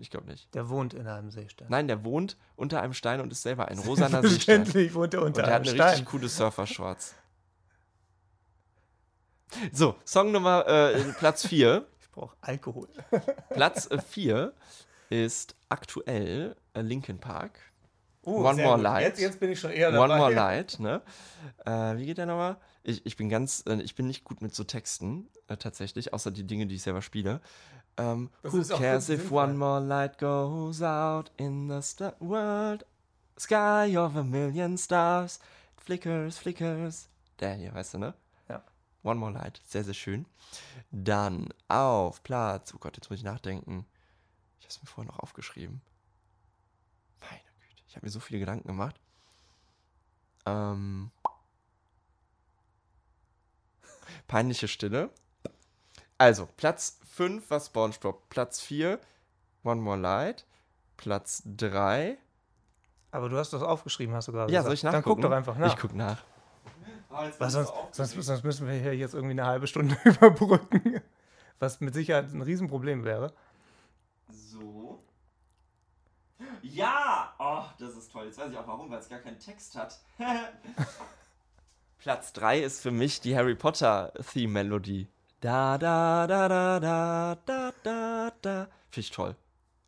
Ich glaube nicht. Der wohnt in einem Seestern. Nein, der wohnt unter einem Stein und ist selber ein (laughs) rosaner Seestern. Und Selbstverständlich wohnt er unter der hat einem eine Stein. richtig coole Surfer-Shorts. So, Song Nummer äh, (laughs) Platz 4. Ich brauche Alkohol. (laughs) Platz 4 ist aktuell äh, Linkin Park. Oh, One More gut. Light. Jetzt, jetzt bin ich schon eher dabei. One More Light, ne? Äh, wie geht der nochmal? Ich, ich bin ganz, äh, ich bin nicht gut mit so Texten, äh, tatsächlich, außer die Dinge, die ich selber spiele. Ähm, Das who cares if one more light goes out in the sta world? Sky of a million stars. Flickers, flickers. Der hier, weißt du, ne? Ja. One More Light, sehr, sehr schön. Dann auf Platz, oh Gott, jetzt muss ich nachdenken. Ich habe es mir vorher noch aufgeschrieben. Meine Güte, ich habe mir so viele Gedanken gemacht. Ähm, peinliche Stille. Also, Platz 5 war SpongeBob. Platz 4 One More Light. Platz 3. Aber du hast das aufgeschrieben, hast du gerade Ja, gesagt. soll ich Dann nachgucken? guck doch einfach nach. Ich guck nach. Was sonst, sonst, sonst müssen wir hier jetzt irgendwie eine halbe Stunde (laughs) überbrücken. Was mit Sicherheit ein Riesenproblem wäre. So. Ja! Oh, das ist toll. Jetzt weiß ich auch warum, weil es gar keinen Text hat. (laughs) Platz 3 ist für mich die Harry Potter Theme Melodie. Da da da da da da da da. Finde ich toll.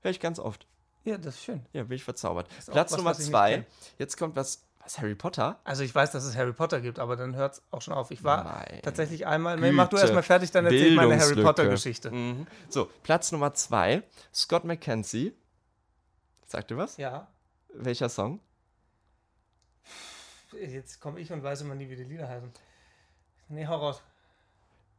Höre ich ganz oft. Ja, das ist schön. Ja, bin ich verzaubert. Platz was, Nummer was ich nicht 2. kenn. Jetzt kommt was. Was, Harry Potter? Also ich weiß, dass es Harry Potter gibt, aber dann hört es auch schon auf. Ich war Meine tatsächlich einmal. Nee, mach du Güte. erstmal fertig, dann erzähl ich meine Harry. Potter-Geschichte. Mhm. So, Platz Nummer 2. Scott McKenzie. Sagt ihr was? Ja. Welcher Song? Jetzt komme ich und weiß immer nie, wie die Lieder heißen. Nee, hau raus.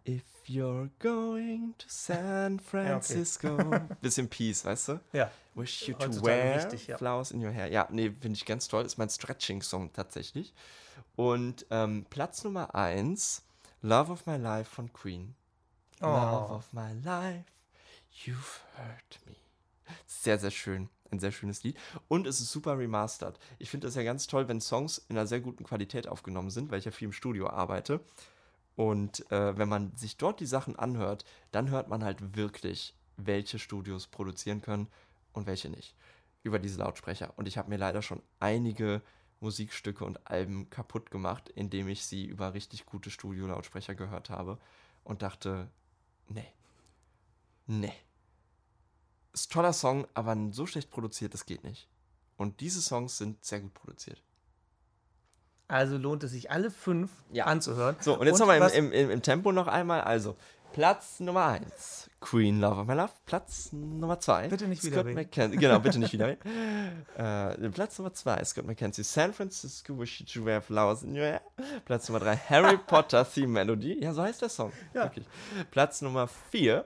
If you're going to San (laughs) Francisco. (laughs) Bisschen Peace, weißt du? Ja. Wish you to wear wichtig, ja. flowers in your hair. Ja, nee, finde ich ganz toll. Ist mein Stretching-Song tatsächlich. Und ähm, Platz Nummer 1, Love of My Life von Queen. Love Oh. of my life, you've hurt me. Sehr, sehr schön. Ein sehr schönes Lied. Und es ist super remastered. Ich finde das ja ganz toll, wenn Songs in einer sehr guten Qualität aufgenommen sind, weil ich ja viel im Studio arbeite. Und äh, wenn man sich dort die Sachen anhört, dann hört man halt wirklich, welche Studios produzieren können und welche nicht. Über diese Lautsprecher. Und ich habe mir leider schon einige Musikstücke und Alben kaputt gemacht, indem ich sie über richtig gute Studio-Lautsprecher gehört habe und dachte, nee. Nee. Ist ein toller Song, aber so schlecht produziert, das geht nicht. Und diese Songs sind sehr gut produziert. Also lohnt es sich, alle fünf Ja. anzuhören. So, und jetzt nochmal was- im, im, im Tempo noch einmal. Also, Platz Nummer 1, Queen Love of My Love. Platz Nummer 2, Bitte nicht Scott. McKenzie. Genau, bitte nicht (laughs) wieder. äh, Platz Nummer 2, Scott McKenzie. San Francisco, Wish You to Wear Flowers in Your Hair. Platz Nummer 3, Harry (laughs) Potter Theme Melody. Ja, so heißt der Song. Ja. Wirklich. Platz Nummer 4,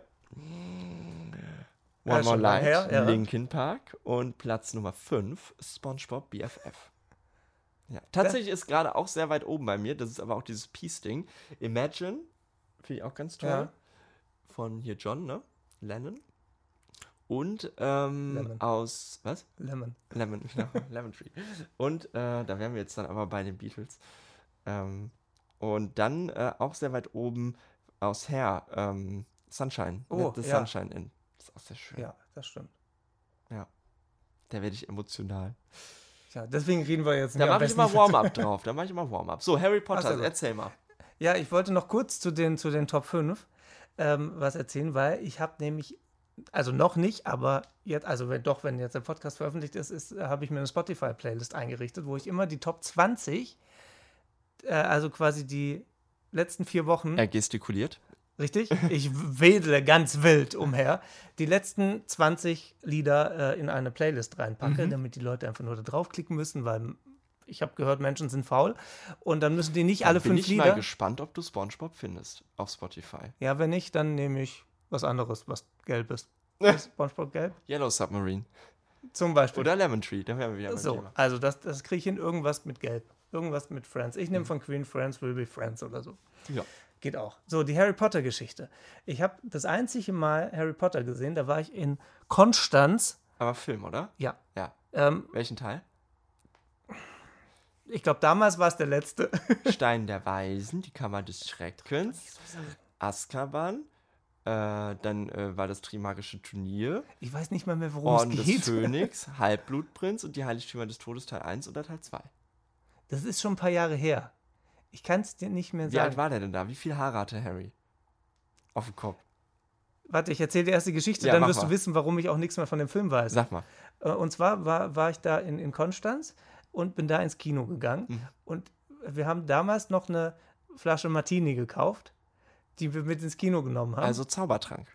Ja, One More schon lang Light, her, ja. Linkin Park. Und Platz Nummer 5, SpongeBob BFF. Ja, tatsächlich ist gerade auch sehr weit oben bei mir. Das ist aber auch dieses Peace-Ding. Imagine, finde ich auch ganz toll. Ja. Von hier John, ne? Lennon. Und ähm, Lemon. aus, was? Lemon. Lemon, genau, (laughs) Lemon Tree. Und äh, da wären wir jetzt dann aber bei den Beatles. Ähm, und dann äh, auch sehr weit oben aus Hair, ähm, Sunshine. Oh, the ja. Sunshine in. Das ist auch sehr schön. Ja, das stimmt. Da werde ich emotional. Ja, deswegen reden wir jetzt Da nicht am mache ich nicht- Warm-up drauf. Da mache ich immer Warm-up. So, Harry Potter, Ach so, gut. erzähl mal. Ja, ich wollte noch kurz zu den, zu den Top 5 ähm, was erzählen, weil ich habe nämlich, also noch nicht, aber jetzt, also wenn, doch, wenn jetzt der Podcast veröffentlicht ist, ist habe ich mir eine Spotify-Playlist eingerichtet, wo ich immer die Top 20, äh, also quasi die letzten vier Wochen, Er gestikuliert. Richtig? Ich wedle ganz wild umher, die letzten 20 Lieder äh, in eine Playlist reinpacke, Mhm. damit die Leute einfach nur da draufklicken müssen, weil ich habe gehört, Menschen sind faul und dann müssen die nicht alle Bin fünf ich Lieder. mal gespannt, ob du Spongebob findest auf Spotify. Ja, wenn nicht, dann nehme ich was anderes, was gelb ist. (laughs) Ist SpongeBob gelb? Yellow Submarine. Zum Beispiel. Oder Lemon Tree. Da wären wir wieder so, Thema. also das, das kriege ich hin, irgendwas mit gelb. Irgendwas mit Friends. Ich nehme von Queen Friends Will Be Friends oder so. Ja. Geht auch. So, die Harry Potter Geschichte. Ich habe das einzige Mal Harry Potter gesehen, da war ich in Konstanz. Aber Film, oder? Ja. Ja. Ähm, Welchen Teil? ich glaube, damals war es der letzte. (laughs) Stein der Weisen, die Kammer des Schreckens, Azkaban, äh, dann äh, war das Trimagische Turnier, Ich weiß nicht mal mehr, worum Orden es des geht. Phönix, (laughs) Halbblutprinz und die Heiligtümer des Todes Teil 1 oder Teil 2. Das ist schon ein paar Jahre her. Ich kann es dir nicht mehr Wie alt sagen. war der denn da? Wie viel Haare hatte Harry? Auf dem Kopf. Warte, ich erzähle dir erst die Geschichte, Ja, dann wirst du mal. wissen, warum ich auch nichts mehr von dem Film weiß. Sag mal. Äh, Und zwar war, war ich da in, in Konstanz und bin da ins Kino gegangen. Mhm. Und wir haben damals noch eine Flasche Martini gekauft, die wir mit ins Kino genommen haben. Also Zaubertrank.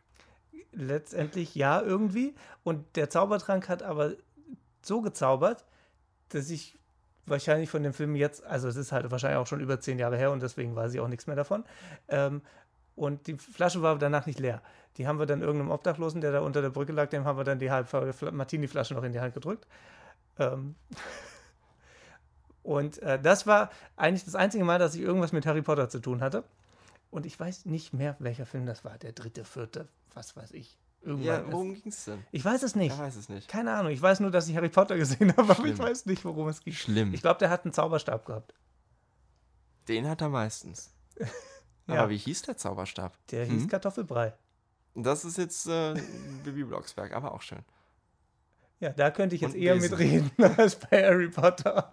letztendlich ja irgendwie. Und der Zaubertrank hat aber so gezaubert, dass ich wahrscheinlich von dem Film jetzt, also es ist halt wahrscheinlich auch schon über zehn Jahre her und deswegen weiß ich auch nichts mehr davon. Ähm, und die Flasche war danach nicht leer. Die haben wir dann irgendeinem Obdachlosen, der da unter der Brücke lag, dem haben wir dann die halbe Fla- Martini-Flasche noch in die Hand gedrückt. Ähm (laughs) und äh, das war eigentlich das einzige Mal, dass ich irgendwas mit Harry Potter zu tun hatte. Und ich weiß nicht mehr, welcher Film das war. Der dritte, vierte, was weiß ich. Irgendwann. Ja, ist- worum ging's denn? ich weiß es nicht. Er weiß es nicht. Keine Ahnung. Ich weiß nur, dass ich Harry Potter gesehen habe, aber ich Schlimm. weiß nicht, worum es geht. Schlimm. Ich glaube, der hat einen Zauberstab gehabt. Den hat er meistens. (laughs) Ja. Aber wie hieß der Zauberstab? Der hieß Hm? Kartoffelbrei. Das ist jetzt äh, Bibi Blocksberg, aber auch schön. Ja, da könnte ich jetzt Und eher Besen. mitreden (laughs) als bei Harry Potter.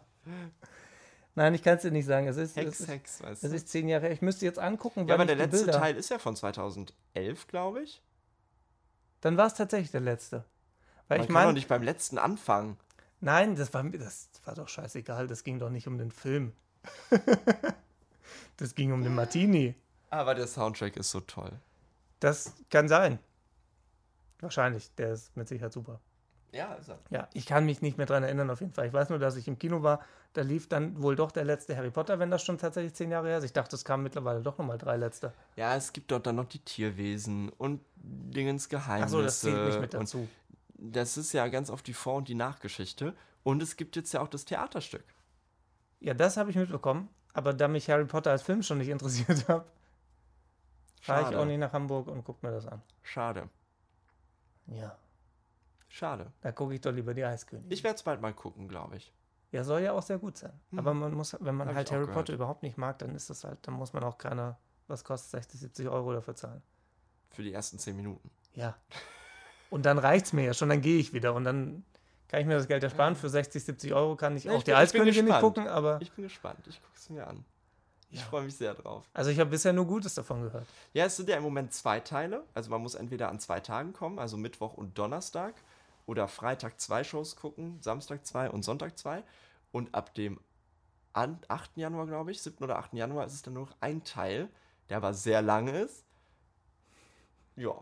Nein, ich kann es dir nicht sagen. Es ist, Hex, es ist, Hex, weißt es du? ist zehn Jahre her. Ich müsste jetzt angucken, Ja, wann aber ich der letzte Bilder... Teil ist ja von 2011, glaube ich. Dann war es tatsächlich der letzte. Weil Man ich kann doch nicht beim letzten anfangen. nein, das war, das war doch scheißegal. Das ging doch nicht um den Film. (laughs) das ging um den Martini. Aber der Soundtrack ist so toll. Das kann sein. Wahrscheinlich. Der ist mit Sicherheit super. Ja, ist er. Ja, ich kann mich nicht mehr dran erinnern auf jeden Fall. Ich weiß nur, dass ich im Kino war. Da lief dann wohl doch der letzte Harry Potter, wenn das schon tatsächlich zehn Jahre her ist. Ich dachte, es kamen mittlerweile doch nochmal drei letzte. Ja, es gibt dort dann noch die Tierwesen und Dingens Geheimnisse. Achso, das zählt nicht mit und dazu. Das ist ja ganz oft die Vor- und die Nachgeschichte. Und es gibt jetzt ja auch das Theaterstück. Ja, das habe ich mitbekommen. Aber da mich Harry Potter als Film schon nicht (laughs) interessiert hat, fahre ich auch nicht nach Hamburg und gucke mir das an. Schade. Ja, Schade. da gucke ich doch lieber die Eiskönigin. Ich werde es bald mal gucken, glaube ich. ja, soll ja auch sehr gut sein. Hm. Aber man muss, wenn man Hab halt Harry gehört. Potter überhaupt nicht mag, dann ist das halt, dann muss man auch keine, was kostet 60, 70 Euro dafür zahlen. Für die ersten zehn Minuten. Ja. Und dann reicht's mir ja schon, dann gehe ich wieder und dann kann ich mir das Geld ersparen. Für 60, 70 Euro kann ich Ja, auch ich die Eiskönigin nicht gucken, aber Ich bin gespannt. Ich gucke es mir an. Ich Ja. freue mich sehr drauf. also ich habe bisher nur Gutes davon gehört. Ja, es sind ja im Moment zwei Teile. Also man muss entweder an zwei Tagen kommen, also Mittwoch und Donnerstag. Oder Freitag zwei Shows gucken, Samstag zwei und Sonntag zwei. Und ab dem an- 8. Januar, glaube ich, 7. oder 8. Januar ist es dann nur noch ein Teil, der aber sehr lang ist. Ja.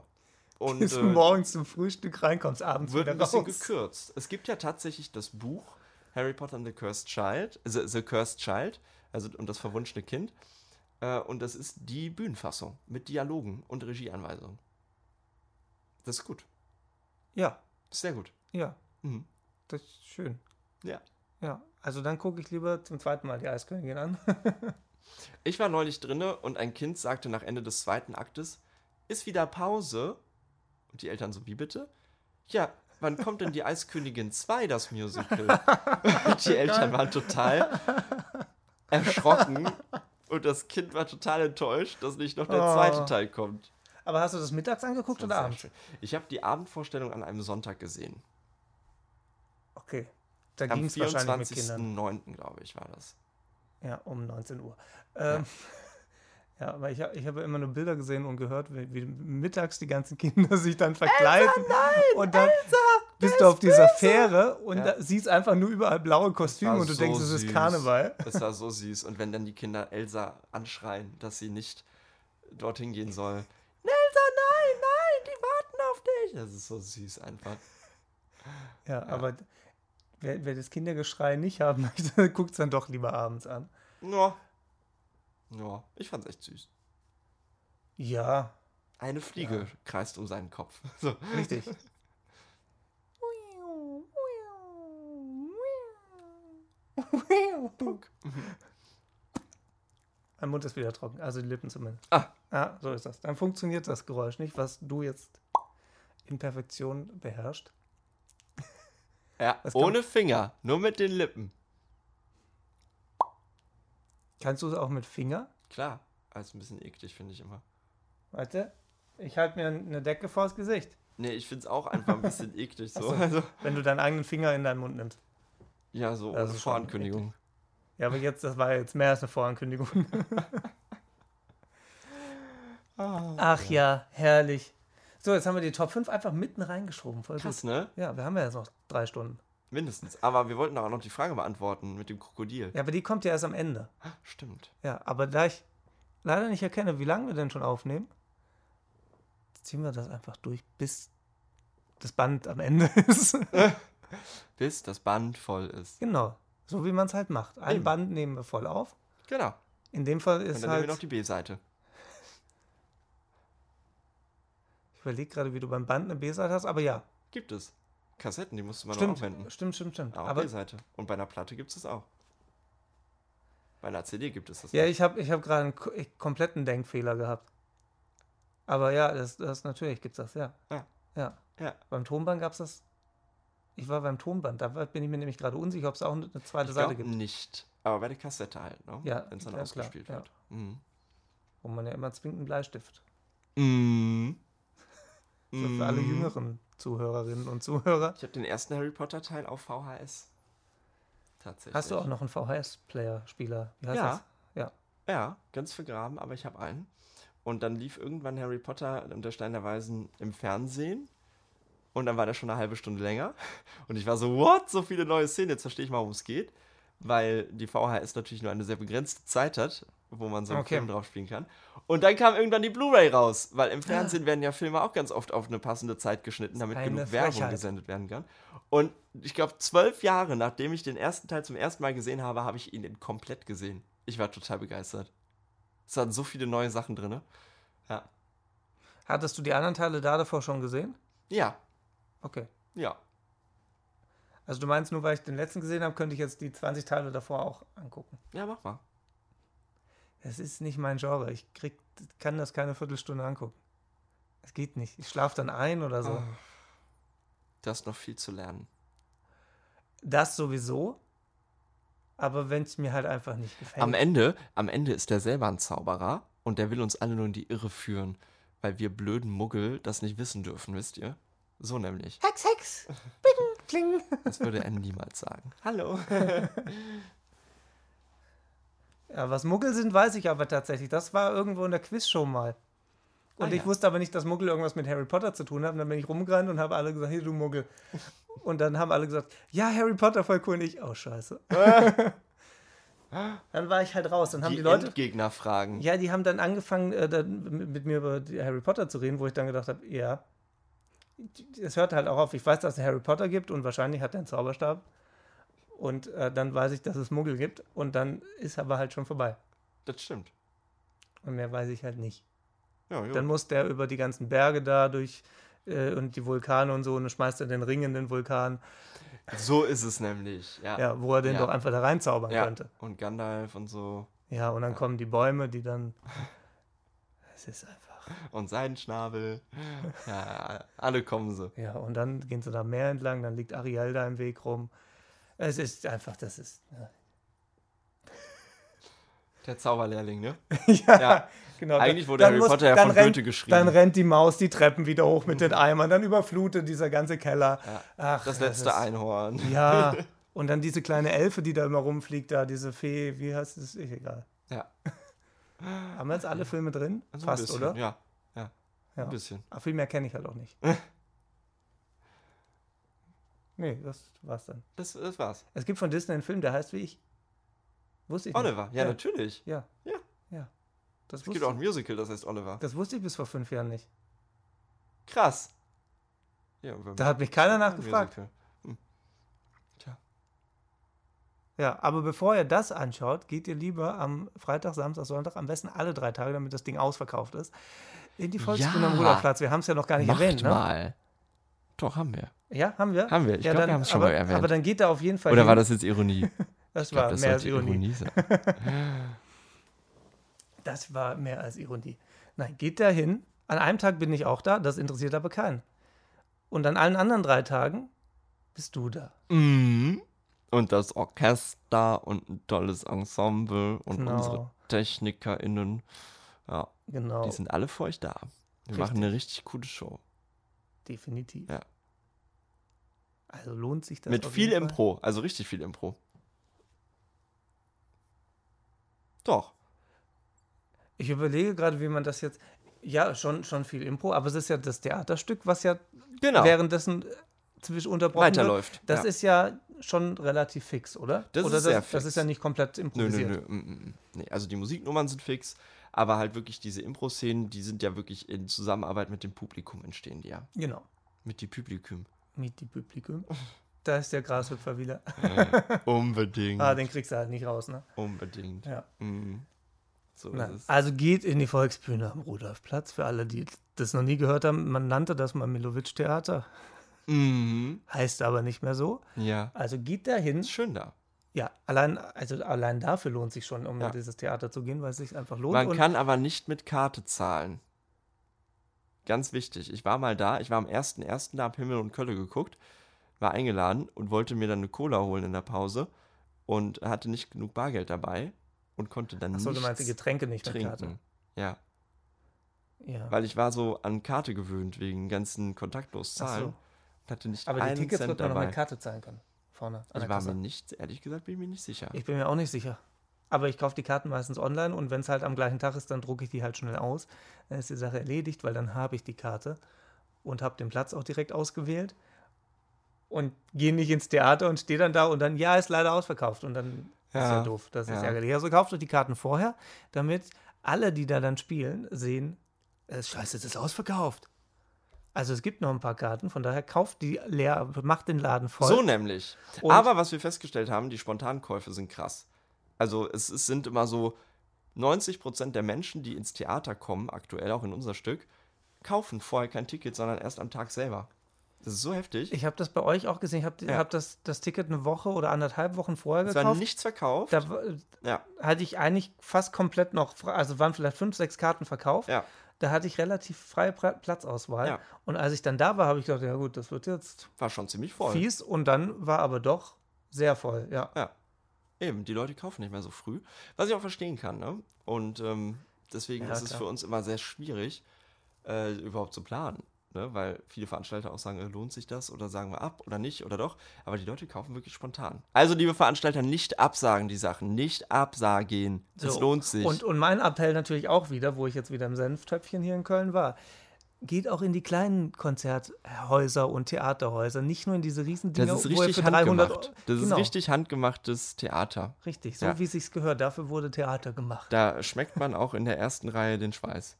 Und Bis du äh, morgens zum Frühstück reinkommst, abends wird wieder ein bisschen raus. gekürzt. Es gibt ja tatsächlich das Buch Harry Potter and the Cursed Child, The, the Cursed Child, also und das verwunschene Kind. Äh, und das ist die Bühnenfassung mit Dialogen und Regieanweisungen. Das ist gut. Ja, Sehr gut. ja, Mhm. das ist schön. Ja. Ja, also dann gucke ich lieber zum zweiten Mal die Eiskönigin an. (laughs) Ich war neulich drinne und ein Kind sagte nach Ende des zweiten Aktes, ist wieder Pause. Und die Eltern so, wie bitte? Ja, wann kommt denn die Eiskönigin 2, das Musical? (laughs) Und die Eltern waren total erschrocken und das Kind war total enttäuscht, dass nicht noch der Oh. zweite Teil kommt. Aber hast du das mittags angeguckt Das oder abends? schön. Ich habe die Abendvorstellung an einem Sonntag gesehen. Okay. Da Am ging es wahrscheinlich mit Kindern. 24.09. glaube ich, war das. Ja, um 19 Uhr. Ähm, ja. (laughs) aber ich, ich habe immer nur Bilder gesehen und gehört, wie, wie mittags die ganzen Kinder (laughs) sich dann verkleiden. und dann bist du auf dieser Fähre und Ja. siehst einfach nur überall blaue Kostüme und du so denkst, es ist. Karneval. Es war (laughs) so süß. Und wenn dann die Kinder Elsa anschreien, dass sie nicht dorthin gehen soll. Elsa, nein, nein, die warten auf dich. Das ist so süß einfach. (laughs) Ja, aber wer, wer das Kindergeschrei nicht haben möchte, (laughs) guckt es dann doch lieber abends an. Ja. Ja, ich fand's echt süß. Ja, Eine Fliege kreist um seinen Kopf. (laughs) So. richtig. Mein Mund ist wieder trocken, also die Lippen zumindest. Ah. Ja, so ist das. Dann funktioniert das Geräusch nicht, was du jetzt in Perfektion beherrschst. Ja, ohne Finger, nur mit den Lippen. Kannst du es auch mit Finger? Klar, alles ein bisschen eklig, finde ich immer. Warte, ich halte mir eine Decke vors Gesicht, Nee, ich find's auch einfach ein bisschen (laughs) eklig so. Also, wenn du deinen eigenen Finger in deinen Mund nimmst. ja, so Das ohne Vorankündigung. Ja, aber jetzt, das war jetzt mehr als eine Vorankündigung. (laughs) Ach ja, herrlich. So, jetzt haben wir die Top 5 einfach mitten reingeschoben. Voll Krass, gut. ne? Ja, wir haben ja jetzt noch drei Stunden. Mindestens. Aber wir wollten auch noch die Frage beantworten mit dem Krokodil. Ja, aber die kommt ja erst am Ende. Stimmt. Ja, aber da ich leider nicht erkenne, wie lange wir denn schon aufnehmen, ziehen wir das einfach durch, bis das Band am Ende (laughs) ist. (laughs) Bis das Band voll ist. genau. So wie man es halt macht. Ein Eben. Band nehmen wir voll auf. Genau. In dem Fall Und ist dann nehmen halt. wir noch die B-Seite. Ich überlege gerade, wie du beim Band eine B-Seite hast, aber ja. Gibt es. Kassetten, die musste man noch Stimmt, aufwenden. stimmt, stimmt, stimmt. Auch Aber B-Seite. Und bei einer Platte gibt es das auch. Bei einer CD gibt es das Ja, auch. ich habe ich hab gerade einen kompletten Denkfehler gehabt. Aber ja, das, das natürlich gibt's das, ja. Ja. Ja. Ja. Beim Tonband gab's das. Ich war beim Tonband, da bin ich mir nämlich gerade unsicher, ob es auch eine zweite Ich Seite gibt. nicht. Aber bei der Kassette halt, ne? Ja, Wenn es dann ja, klar, ausgespielt ja. wird. Mhm. Wo man ja immer zwingend einen Bleistift. Mhm. Für alle Mhm. jüngeren Zuhörerinnen und Zuhörer. Ich habe den ersten Harry Potter Teil auf VHS. Tatsächlich. Hast du auch noch einen VHS-Player-Spieler? Ja. das? Ja. Ja, ganz vergraben, aber ich habe einen. Und dann lief irgendwann Harry Potter und der Stein der Weisen im Fernsehen. Und dann war der schon eine halbe Stunde länger. (laughs) Und ich war so, what? So viele neue Szenen. Jetzt verstehe ich mal, worum es geht. Weil die VHS natürlich nur eine sehr begrenzte Zeit hat, wo man so einen Okay. Film drauf spielen kann. Und dann kam irgendwann die Blu-ray raus. Weil im Fernsehen werden ja Filme auch ganz oft auf eine passende Zeit geschnitten, damit genug Werbung Frechheit. gesendet werden kann. Und ich glaube, zwölf Jahre nachdem ich den ersten Teil zum ersten Mal gesehen habe, habe ich ihn komplett gesehen. Ich war total begeistert. Es waren so viele neue Sachen drin. Ja. Hattest du die anderen Teile da davor schon gesehen? Ja, Okay. ja. Also du meinst, nur weil ich den letzten gesehen habe, könnte ich jetzt die 20 Teile davor auch angucken. Ja, mach mal. Es ist nicht mein Genre. Ich krieg, kann das keine Viertelstunde angucken. Es geht nicht. Ich schlafe dann ein oder so. Ah. Du hast noch viel zu lernen. Das sowieso. Aber wenn es mir halt einfach nicht gefällt. Am Ende, am Ende ist der selber ein Zauberer und der will uns alle nur in die Irre führen, weil wir blöden Muggel das nicht wissen dürfen, wisst ihr? So nämlich. Hex, Hex! Bing, kling! Das würde er niemals sagen. Hallo. (laughs) Ja, was Muggel sind, weiß ich aber tatsächlich. Das war irgendwo in der Quizshow mal. Und Ah, ich ja. wusste aber nicht, dass Muggel irgendwas mit Harry Potter zu tun haben. Dann bin ich rumgerannt und habe alle gesagt, hier du Muggel. (laughs) Und dann haben alle gesagt, ja, Harry Potter voll cool. Und ich, oh scheiße. (laughs) dann war ich halt raus. Dann haben die, die Leute, Endgegner fragen. ja, die haben dann angefangen, äh, dann mit, mir über Harry Potter zu reden, wo ich dann gedacht habe, ja, es hört halt auch auf. Ich weiß, dass es Harry Potter gibt und wahrscheinlich hat er einen Zauberstab. Und äh, dann weiß ich, dass es Muggel gibt. Und dann ist aber halt schon vorbei. Das stimmt. Und mehr weiß ich halt nicht. Ja, ja. Dann muss der über die ganzen Berge da durch äh, und die Vulkane und so und dann schmeißt er den Ring in den Vulkan, so ist es nämlich. Ja. ja, wo er den doch einfach da reinzaubern Ja. könnte. Und Gandalf und so. Ja, und dann kommen die Bäume, die dann. (laughs) Es ist einfach. und Seidenschnabel. Ja, alle kommen so. Ja, und dann gehen sie da am Meer entlang, dann liegt Ariel da im Weg rum. Es ist einfach, das ist. Ja, Der Zauberlehrling, ne? (laughs) ja, Ja. genau. Eigentlich wurde Harry muss- Potter ja von rennt, Goethe geschrieben. Dann rennt die Maus die Treppen wieder hoch mit den (laughs) Eimern, dann überflutet dieser ganze Keller. Ja, Ach, Das letzte ist- Einhorn. Ja, (laughs) und dann diese kleine Elfe, die da immer rumfliegt, da, diese Fee, wie heißt es? Egal. Ja. Haben wir jetzt alle Filme drin? Also Fast, bisschen, oder? Ja, ja, Ja. ein bisschen. Aber viel mehr kenne ich halt auch nicht. Nee, das war's dann. Das, das war's. Es gibt von Disney einen Film, der heißt wie ich. Wusste ich Oliver, nicht. ja, natürlich. Ja. Ja. Ja. Das Es gibt auch ein Musical, das heißt Oliver. das wusste ich bis vor fünf Jahren nicht. Krass. Ja, Da hat mich keiner ein nachgefragt. Musical. Ja, aber bevor ihr das anschaut, geht ihr lieber am Freitag, Samstag, Sonntag, am besten alle drei Tage, damit das Ding ausverkauft ist, in die Volksbühne am Ja. Ruderplatz. Wir haben es ja noch gar nicht Macht erwähnt, ne? mal. Doch, haben wir. Ja, haben wir? Haben wir. Ich ja, glaube, wir haben es schon aber, mal erwähnt. Aber dann geht da auf jeden Fall Oder hin. war das jetzt Ironie? (laughs) Das glaub, war das mehr als Ironie. sein. (laughs) Das war mehr als Ironie. Nein, geht da hin. An einem Tag bin ich auch da, das interessiert aber keinen. Und an allen anderen drei Tagen bist du da. Mhm. Und das Orchester und ein tolles Ensemble und Genau. unsere TechnikerInnen. Ja, Genau, die sind alle für euch da. Wir Richtig. machen eine richtig coole Show. definitiv. Ja. Also lohnt sich das. Mit viel Fall. Impro. Also richtig viel Impro. Doch. Ich überlege gerade, wie man das jetzt. Ja, schon, schon viel Impro, aber es ist ja das Theaterstück, was ja Genau. währenddessen äh, zwischen unterbrochen wird. Weiterläuft. Das ja. ist ja schon relativ fix, oder? Das oder ist sehr das, das fix. ist ja nicht komplett Nö, nö, improvisiert. nö. mm, mm, mm. Nee, also die Musiknummern sind fix, aber halt wirklich diese Impro-Szenen, die sind ja wirklich in Zusammenarbeit mit dem Publikum entstehen die ja. Genau. Mit dem Publikum. Mit die Publikum. Da ist der Grashüpfer wieder. Unbedingt. Ah, den kriegst du halt nicht raus, ne? Unbedingt. Ja. Mhm. So Nein. ist es. Also geht in die Volksbühne am Rudolfplatz. Für alle, die das noch nie gehört haben, man nannte das mal Milowitsch-Theater. Mhm. Heißt aber nicht mehr so. Ja. Also geht da hin. Schön da. Ja, allein, also allein dafür lohnt sich schon, um Ja. in dieses Theater zu gehen, weil es sich einfach lohnt. Man kann aber nicht mit Karte zahlen. Ganz wichtig. Ich war mal da, ich war am 1.1. da, hab Himmel und Kölle geguckt, war eingeladen und wollte mir dann eine Cola holen in der Pause und hatte nicht genug Bargeld dabei und konnte dann Achso, nichts du meinst die Getränke nicht mit trinken. Karte. Ja, Ja. weil ich war so an Karte gewöhnt wegen ganzen kontaktlos Zahlen. so. und Hatte nicht Aber die einen Tickets Cent wird man noch mit Karte zahlen können. Vorne. Ich war Kasse. mir nicht, ehrlich gesagt, bin ich mir nicht sicher. Ich bin mir auch nicht sicher. Aber ich kaufe die Karten meistens online und wenn es halt am gleichen Tag ist, dann drucke ich die halt schnell aus. Dann ist die Sache erledigt, weil dann habe ich die Karte und habe den Platz auch direkt ausgewählt und gehe nicht ins Theater und stehe dann da und dann, ja, ist leider ausverkauft und dann ist Ja, ja doof. Das ist ja. ärgerlich. Also kauft euch die Karten vorher, damit alle, die da dann spielen, sehen, äh, scheiße, es ist ausverkauft. Also es gibt noch ein paar Karten, von daher kauft die leer, macht den Laden voll. So nämlich. Und- Aber was wir festgestellt haben, die Spontankäufe sind krass. Also es, es sind immer so 90% der Menschen, die ins Theater kommen, aktuell auch in unser Stück, kaufen vorher kein Ticket, sondern erst am Tag selber. Das ist so heftig. Ich habe das bei euch auch gesehen. Ich habe Ja. hab das, das Ticket eine Woche oder anderthalb Wochen vorher es war gekauft. nichts verkauft. Da ja, hatte ich eigentlich fast komplett noch, also waren vielleicht fünf, sechs Karten verkauft. ja. Da hatte ich relativ freie Platzauswahl. Ja. Und als ich dann da war, habe ich gedacht, ja gut, das wird jetzt War schon ziemlich voll. fies. Und dann war aber doch sehr voll, ja. Ja. Eben, die Leute kaufen nicht mehr so früh. Was ich auch verstehen kann, ne? Und ähm, deswegen Ja, ist es klar. für uns immer sehr schwierig, äh, überhaupt zu planen. Ne? Weil viele Veranstalter auch sagen, äh, lohnt sich das oder sagen wir ab oder nicht oder doch. Aber die Leute kaufen wirklich spontan. Also, liebe Veranstalter, nicht absagen die Sachen. Nicht absagen. Es So. lohnt sich. Und, und mein Appell natürlich auch wieder, wo ich jetzt wieder im Senftöpfchen hier in Köln war. Geht auch in die kleinen Konzerthäuser und Theaterhäuser, nicht nur in diese riesen Dinger, das ist richtig für 300 handgemacht. Das genau, ist richtig handgemachtes Theater. Richtig, so Ja. wie es sich gehört. Dafür wurde Theater gemacht. Da schmeckt man auch in der ersten Reihe den Schweiß.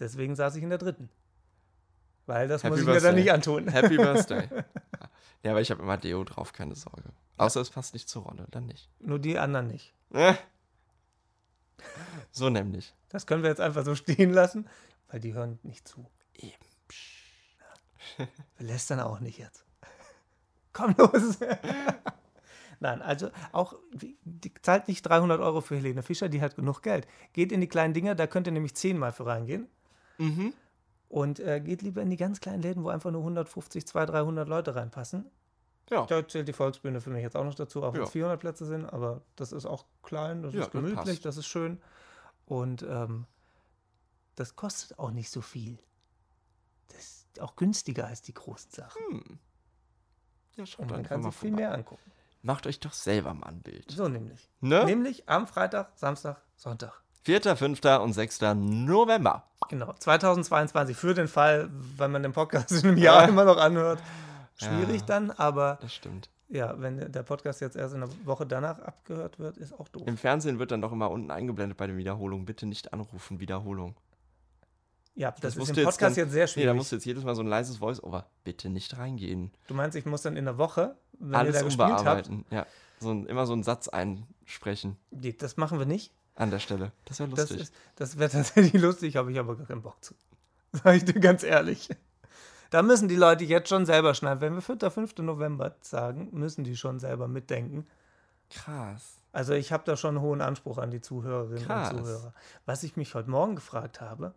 Deswegen saß ich in der dritten. Weil das Happy muss ich mir dann Birthday. nicht antun. Happy Birthday. (laughs) Ja, aber ich habe immer Deo drauf, keine Sorge. Außer es passt nicht zur Rolle, dann nicht. Nur die anderen nicht. Äh. So nämlich. Das können wir jetzt einfach so stehen lassen, weil die hören nicht zu. Eben. Wir lästern auch nicht jetzt. (laughs) Komm los. (laughs) Nein, also auch, zahlt nicht 300 Euro für Helene Fischer, die hat genug Geld. Geht in die kleinen Dinger, da könnt ihr nämlich zehnmal für reingehen. Mhm. Und äh, geht lieber in die ganz kleinen Läden, wo einfach nur 150, 200, 300 Leute reinpassen. Ja. Da zählt die Volksbühne für mich jetzt auch noch dazu, auch wenn Ja. es 400 Plätze sind, aber das ist auch klein, das Ja, ist das gemütlich, passt. das ist schön. Und ähm, das kostet auch nicht so viel. Das ist auch günstiger als die großen Sachen. Hm. Ja, schaut Und man kann sich viel vorbei. mehr angucken. Macht euch doch selber mal ein Bild. So nämlich. Ne? Nämlich am Freitag, Samstag, Sonntag. 4., 5. und 6. November. Genau, 2022 für den Fall, wenn man den Podcast in einem Jahr Ja. immer noch anhört. Schwierig Ja. dann, aber Das stimmt. ja, wenn der Podcast jetzt erst in einer Woche danach abgehört wird, ist auch doof. Im Fernsehen wird dann doch immer unten eingeblendet bei den Wiederholungen. Bitte nicht anrufen, Wiederholung. Ja, das, Das ist im du jetzt Podcast dann- jetzt sehr Nee, schwierig. da musst du jetzt jedes Mal so ein leises Voice-Over. Bitte nicht reingehen. du meinst, ich muss dann in der Woche, wenn Alles ihr da gespielt habt, umbearbeiten. Ja. So ein, immer so einen Satz einsprechen Nee, das machen wir nicht. an der Stelle. Das wäre Das, lustig. ist- das wäre tatsächlich (laughs) lustig, habe ich aber gar keinen Bock zu. (laughs) Sag ich dir ganz ehrlich. Da müssen die Leute jetzt schon selber schneiden. Wenn wir 4. 5. November sagen, müssen die schon selber mitdenken. Krass. Also ich habe da schon einen hohen Anspruch an die Zuhörerinnen Krass. und Zuhörer. Was ich mich heute Morgen gefragt habe,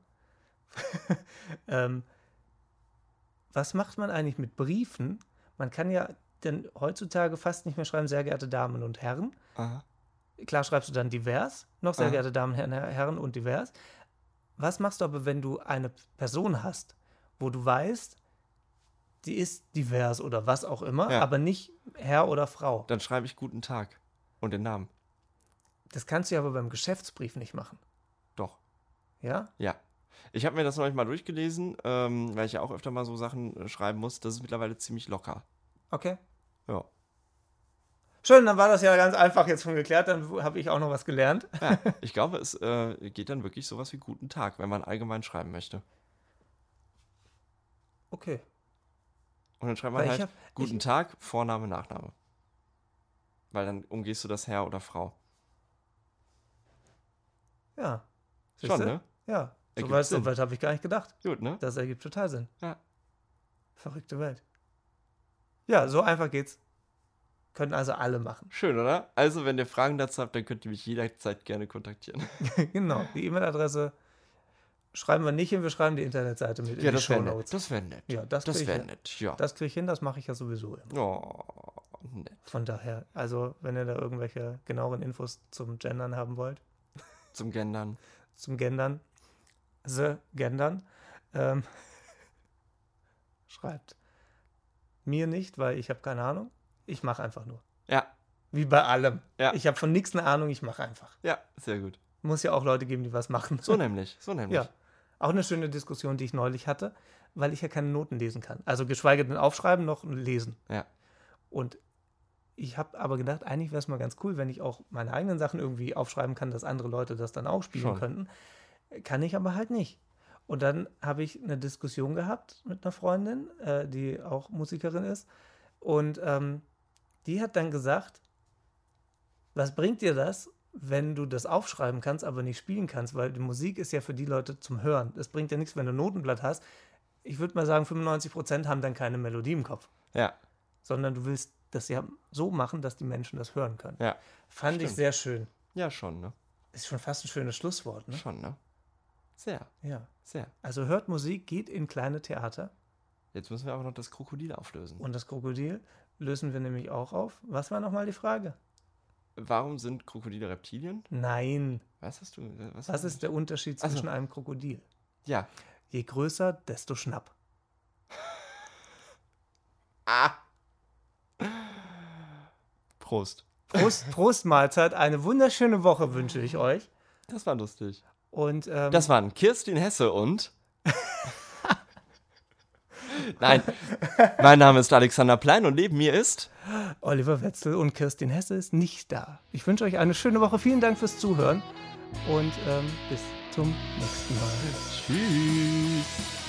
(laughs) ähm, was macht man eigentlich mit Briefen? Man kann ja denn heutzutage fast nicht mehr schreiben, sehr geehrte Damen und Herren. Aha. Klar schreibst du dann divers, noch sehr Aha. geehrte Damen, Herren, Herren und divers. Was machst du aber, wenn du eine Person hast, wo du weißt, die ist divers oder was auch immer, Ja. aber nicht Herr oder Frau? Dann schreibe ich guten Tag und den Namen. Das kannst du ja aber beim Geschäftsbrief nicht machen. Doch. Ja? Ja. Ich habe mir das neulich mal durchgelesen, ähm, weil ich ja auch öfter mal so Sachen äh, schreiben muss. Das ist mittlerweile ziemlich locker. Okay. Ja. Schön, dann war das ja ganz einfach jetzt schon geklärt. Dann habe ich auch noch was gelernt. ja (laughs) ich glaube, es äh, geht dann wirklich sowas wie guten Tag, wenn man allgemein schreiben möchte. Okay. Und dann schreibt man halt hab- guten ich- Tag, Vorname, Nachname. Weil dann umgehst du das Herr oder Frau. Ja. Schon, ne? Ja. Soweit Sinn. so weit habe ich gar nicht gedacht. Gut, ne? Das ergibt total Sinn. Ja. Verrückte Welt. Ja, so einfach geht's. Können also alle machen. Schön, oder? Also, wenn ihr Fragen dazu habt, dann könnt ihr mich jederzeit gerne kontaktieren. (laughs) (laughs) genau. Die E-Mail-Adresse schreiben wir nicht hin, wir schreiben die Internetseite mit in die nett. Shownotes. Das wäre nett. Ja, das das wäre nett, ja. Das kriege ich hin, das mache ich ja sowieso immer. oh, nett. Von daher, also wenn ihr da irgendwelche genaueren Infos zum Gendern haben wollt, Zum Gendern. zum Gendern, the Gendern, ähm, (laughs) schreibt. Mir nicht, weil ich habe keine Ahnung. Ich mache einfach nur. Ja, Wie bei allem. Ja. Ich habe von nichts eine Ahnung, ich mache einfach. ja, sehr gut. Muss ja auch Leute geben, die was machen. So nämlich, so nämlich. Ja. Auch eine schöne Diskussion, die ich neulich hatte, weil ich ja keine Noten lesen kann. Also geschweige denn aufschreiben, noch lesen. Ja. Und ich habe aber gedacht, eigentlich wäre es mal ganz cool, wenn ich auch meine eigenen Sachen irgendwie aufschreiben kann, dass andere Leute das dann auch spielen Schon. könnten. Kann ich aber halt nicht. Und dann habe ich eine Diskussion gehabt mit einer Freundin, äh, die auch Musikerin ist. Und ähm, die hat dann gesagt, was bringt dir das, wenn du das aufschreiben kannst, aber nicht spielen kannst? Weil die Musik ist ja für die Leute zum Hören. Es bringt ja nichts, wenn du ein Notenblatt hast. Ich würde mal sagen, 95 Prozent haben dann keine Melodie im Kopf Ja, sondern du willst das ja so machen, dass die Menschen das hören können. ja. Fand ich stimmt. sehr schön. Ja, schon, ne? Ist schon fast ein schönes Schlusswort, ne? Schon, ne? Sehr, Ja. sehr. Also hört Musik, geht in kleine Theater Jetzt müssen wir aber noch das Krokodil auflösen. und das Krokodil lösen wir nämlich auch auf. Was war nochmal die Frage? Warum sind Krokodile Reptilien? Nein. Was hast du? Was, Was ist der Unterschied zwischen einem Krokodil? Ja. Je größer, desto schnapp. (laughs) Ah! Prost. Prost, Prost Mahlzeit, eine wunderschöne Woche wünsche ich euch. Das war lustig. Und ähm, Das waren Kirstin Hesse und. (laughs) Nein, mein Name ist Alexander Plein und neben mir ist. Oliver Wetzel und Kirstin Hesse ist nicht da. Ich wünsche euch eine schöne Woche. Vielen Dank fürs Zuhören und ähm, bis zum nächsten Mal. Tschüss.